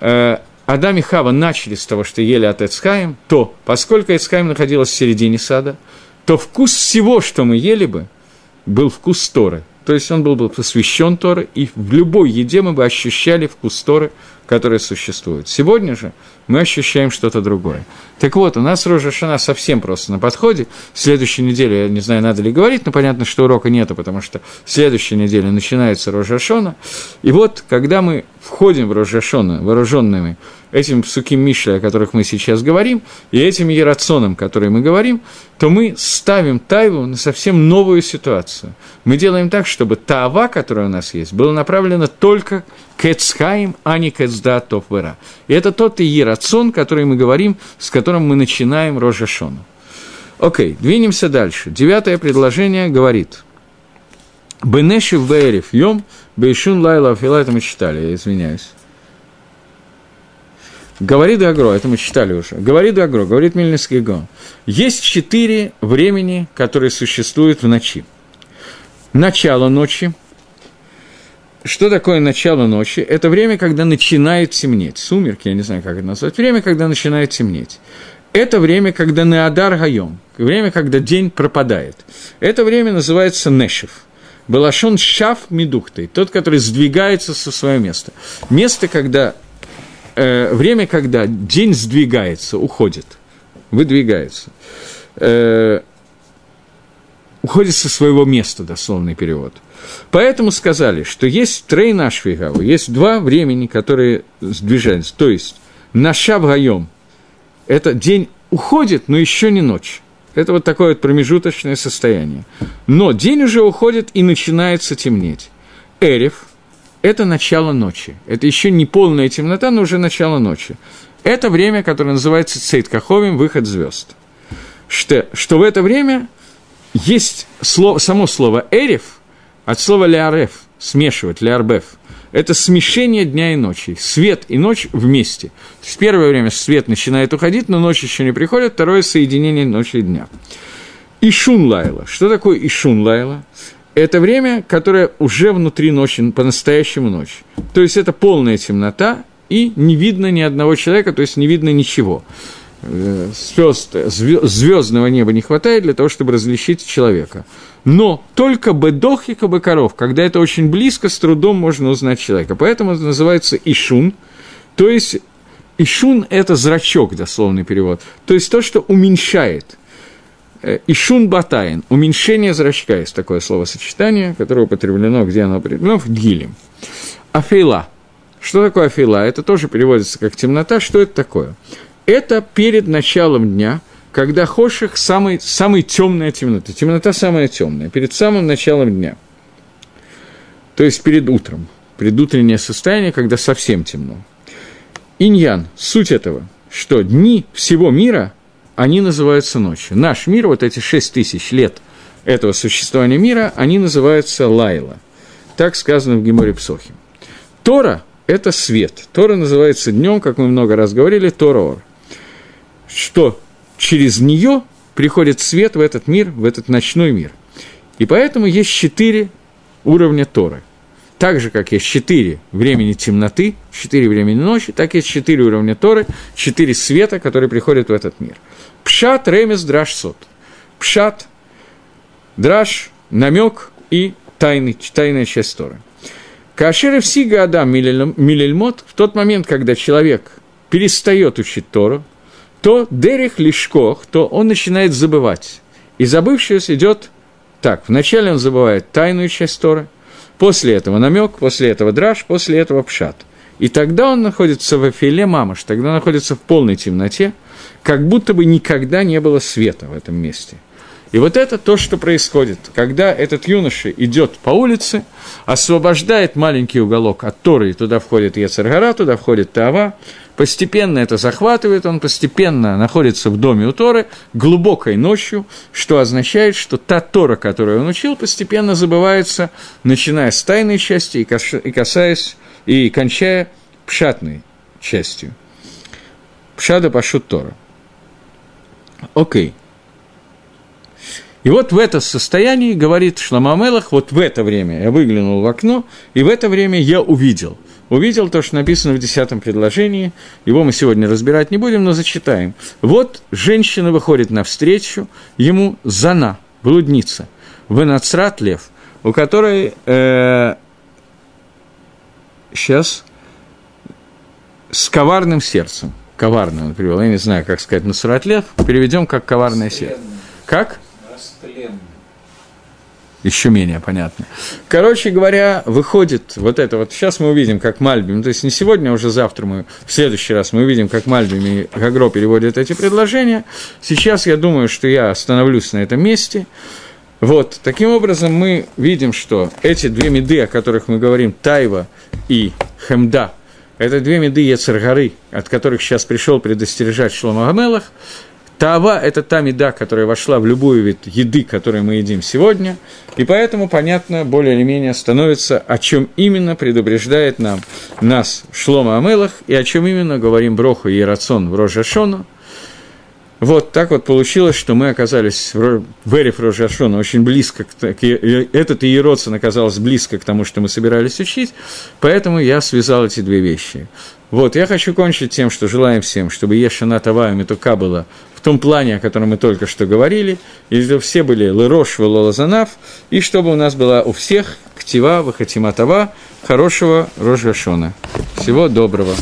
э, Адам и Хава начали с того, что ели от Эцхаим, то, поскольку Эцхаим находилась в середине сада, то вкус всего, что мы ели бы, был вкус Торы – то есть он был бы посвящен Торе, и в любой еде мы бы ощущали вкус Торы, который существует. Сегодня же мы ощущаем что-то другое. Так вот, у нас Рожа совсем просто на подходе. Следующей неделе, я не знаю, надо ли говорить, но понятно, что урока нету, потому что в следующей неделе начинается Рожа И вот, когда мы входим в Рожа вооруженными этим псуким Мишли, о которых мы сейчас говорим, и этим Ерационом, который мы говорим, то мы ставим Тайву на совсем новую ситуацию. Мы делаем так, чтобы Таава, которая у нас есть, была направлена только к Эцхаим, а не к Эцдатов Вера. И это тот Ерацион, который мы говорим, с которым мы начинаем Рожашону. Окей, двинемся дальше. Девятое предложение говорит – Бенеши в Бейриф Йом, Бейшун Лайла Афила, это мы читали, я извиняюсь. Говорит Агро, это мы читали уже. Говорит Агро, говорит Мельницкий Гон. Есть четыре времени, которые существуют в ночи. Начало ночи. Что такое начало ночи? Это время, когда начинает темнеть. Сумерки, я не знаю, как это назвать. Время, когда начинает темнеть. Это время, когда Неадар Гайом, время, когда день пропадает. Это время называется Нешев. Балашон Шав Медухтой, тот, который сдвигается со своего места. Место, когда э, время, когда день сдвигается, уходит, выдвигается, э, уходит со своего места, дословный перевод. Поэтому сказали, что есть трейна Швигаву, есть два времени, которые сдвижаются. То есть, Нашав Гайом – это день уходит, но еще не ночь. Это вот такое вот промежуточное состояние. Но день уже уходит и начинается темнеть. Эрев – это начало ночи. Это еще не полная темнота, но уже начало ночи. Это время, которое называется Цейт Каховим, выход звезд. Что, что в это время есть слово, само слово «эрев» от слова «леареф», смешивать, «леарбеф». Это смешение дня и ночи, свет и ночь вместе. Есть первое время свет начинает уходить, но ночь еще не приходит, второе – соединение ночи и дня. Ишун Лайла. Что такое Ишун Лайла? Это время, которое уже внутри ночи, по-настоящему ночь. То есть это полная темнота, и не видно ни одного человека, то есть не видно ничего. Э, звезд, звездного неба не хватает для того, чтобы различить человека. Но только бедох и кабакаров, когда это очень близко, с трудом можно узнать человека. Поэтому это называется ишун, то есть Ишун – это зрачок, дословный перевод. То есть то, что уменьшает. Э, Ишун батайн – уменьшение зрачка, есть такое словосочетание, которое употреблено, где оно определено, в Гилем. Афейла. Что такое афейла? Это тоже переводится как темнота. Что это такое? Это перед началом дня, когда хоших самый, самый темная темнота. Темнота самая темная, перед самым началом дня. То есть перед утром. Предутреннее состояние, когда совсем темно. Иньян, суть этого, что дни всего мира, они называются ночью. Наш мир, вот эти шесть тысяч лет этого существования мира, они называются Лайла. Так сказано в Геморе Псохим. Тора – это свет. Тора называется днем, как мы много раз говорили, Торор. Что через нее приходит свет в этот мир, в этот ночной мир. И поэтому есть четыре уровня Торы – так же, как есть четыре времени темноты, четыре времени ночи, так есть четыре уровня Торы, четыре света, которые приходят в этот мир. Пшат, ремес, драж, сот. Пшат, драж, намек и тайный, тайная часть Торы. Кашеры всига Адам Милельмот, в тот момент, когда человек перестает учить Тору, то Дерих Лишкох, то он начинает забывать. И забывшись идет так, вначале он забывает тайную часть Торы – После этого намек, после этого драж, после этого пшат. И тогда он находится в эфиле мамаш, тогда находится в полной темноте, как будто бы никогда не было света в этом месте. И вот это то, что происходит, когда этот юноша идет по улице, освобождает маленький уголок от Торы, и туда входит Ецаргара, туда входит Тава, Постепенно это захватывает, он постепенно находится в доме у Торы глубокой ночью, что означает, что та Тора, которую он учил, постепенно забывается, начиная с тайной части и касаясь, и кончая пшатной частью. Пшада пашут Тора. Окей. И вот в это состоянии, говорит Шламамелах, вот в это время я выглянул в окно, и в это время я увидел – увидел то, что написано в десятом предложении. Его мы сегодня разбирать не будем, но зачитаем. Вот женщина выходит навстречу ему Зана, блудница, Венацрат Лев, у которой э, сейчас с коварным сердцем. Коварным он привел. Я не знаю, как сказать Насрат Лев. Переведем как коварное сердце. Как? Растленный еще менее понятно. Короче говоря, выходит вот это вот, сейчас мы увидим, как Мальбим, то есть не сегодня, а уже завтра мы, в следующий раз мы увидим, как Мальбим и Гагро переводят эти предложения. Сейчас я думаю, что я остановлюсь на этом месте. Вот, таким образом мы видим, что эти две меды, о которых мы говорим, Тайва и Хемда, это две меды Ецаргары, от которых сейчас пришел предостережать Шлома Гамелах, Таава – это та меда, которая вошла в любую вид еды, которую мы едим сегодня, и поэтому, понятно, более или менее становится, о чем именно предупреждает нам нас Шлома Амелах, и о чем именно говорим Броху и Рацион в Рожашону. Вот так вот получилось, что мы оказались в Эриф Рожашону очень близко, к, этот Иероцин оказался близко к тому, что мы собирались учить, поэтому я связал эти две вещи. Вот, я хочу кончить тем, что желаем всем, чтобы Ешана Тава и Метука было в том плане, о котором мы только что говорили, и чтобы все были Лерош, Лолазанав, и чтобы у нас была у всех Ктива, Вахатиматава, хорошего Рожгашона. Всего доброго.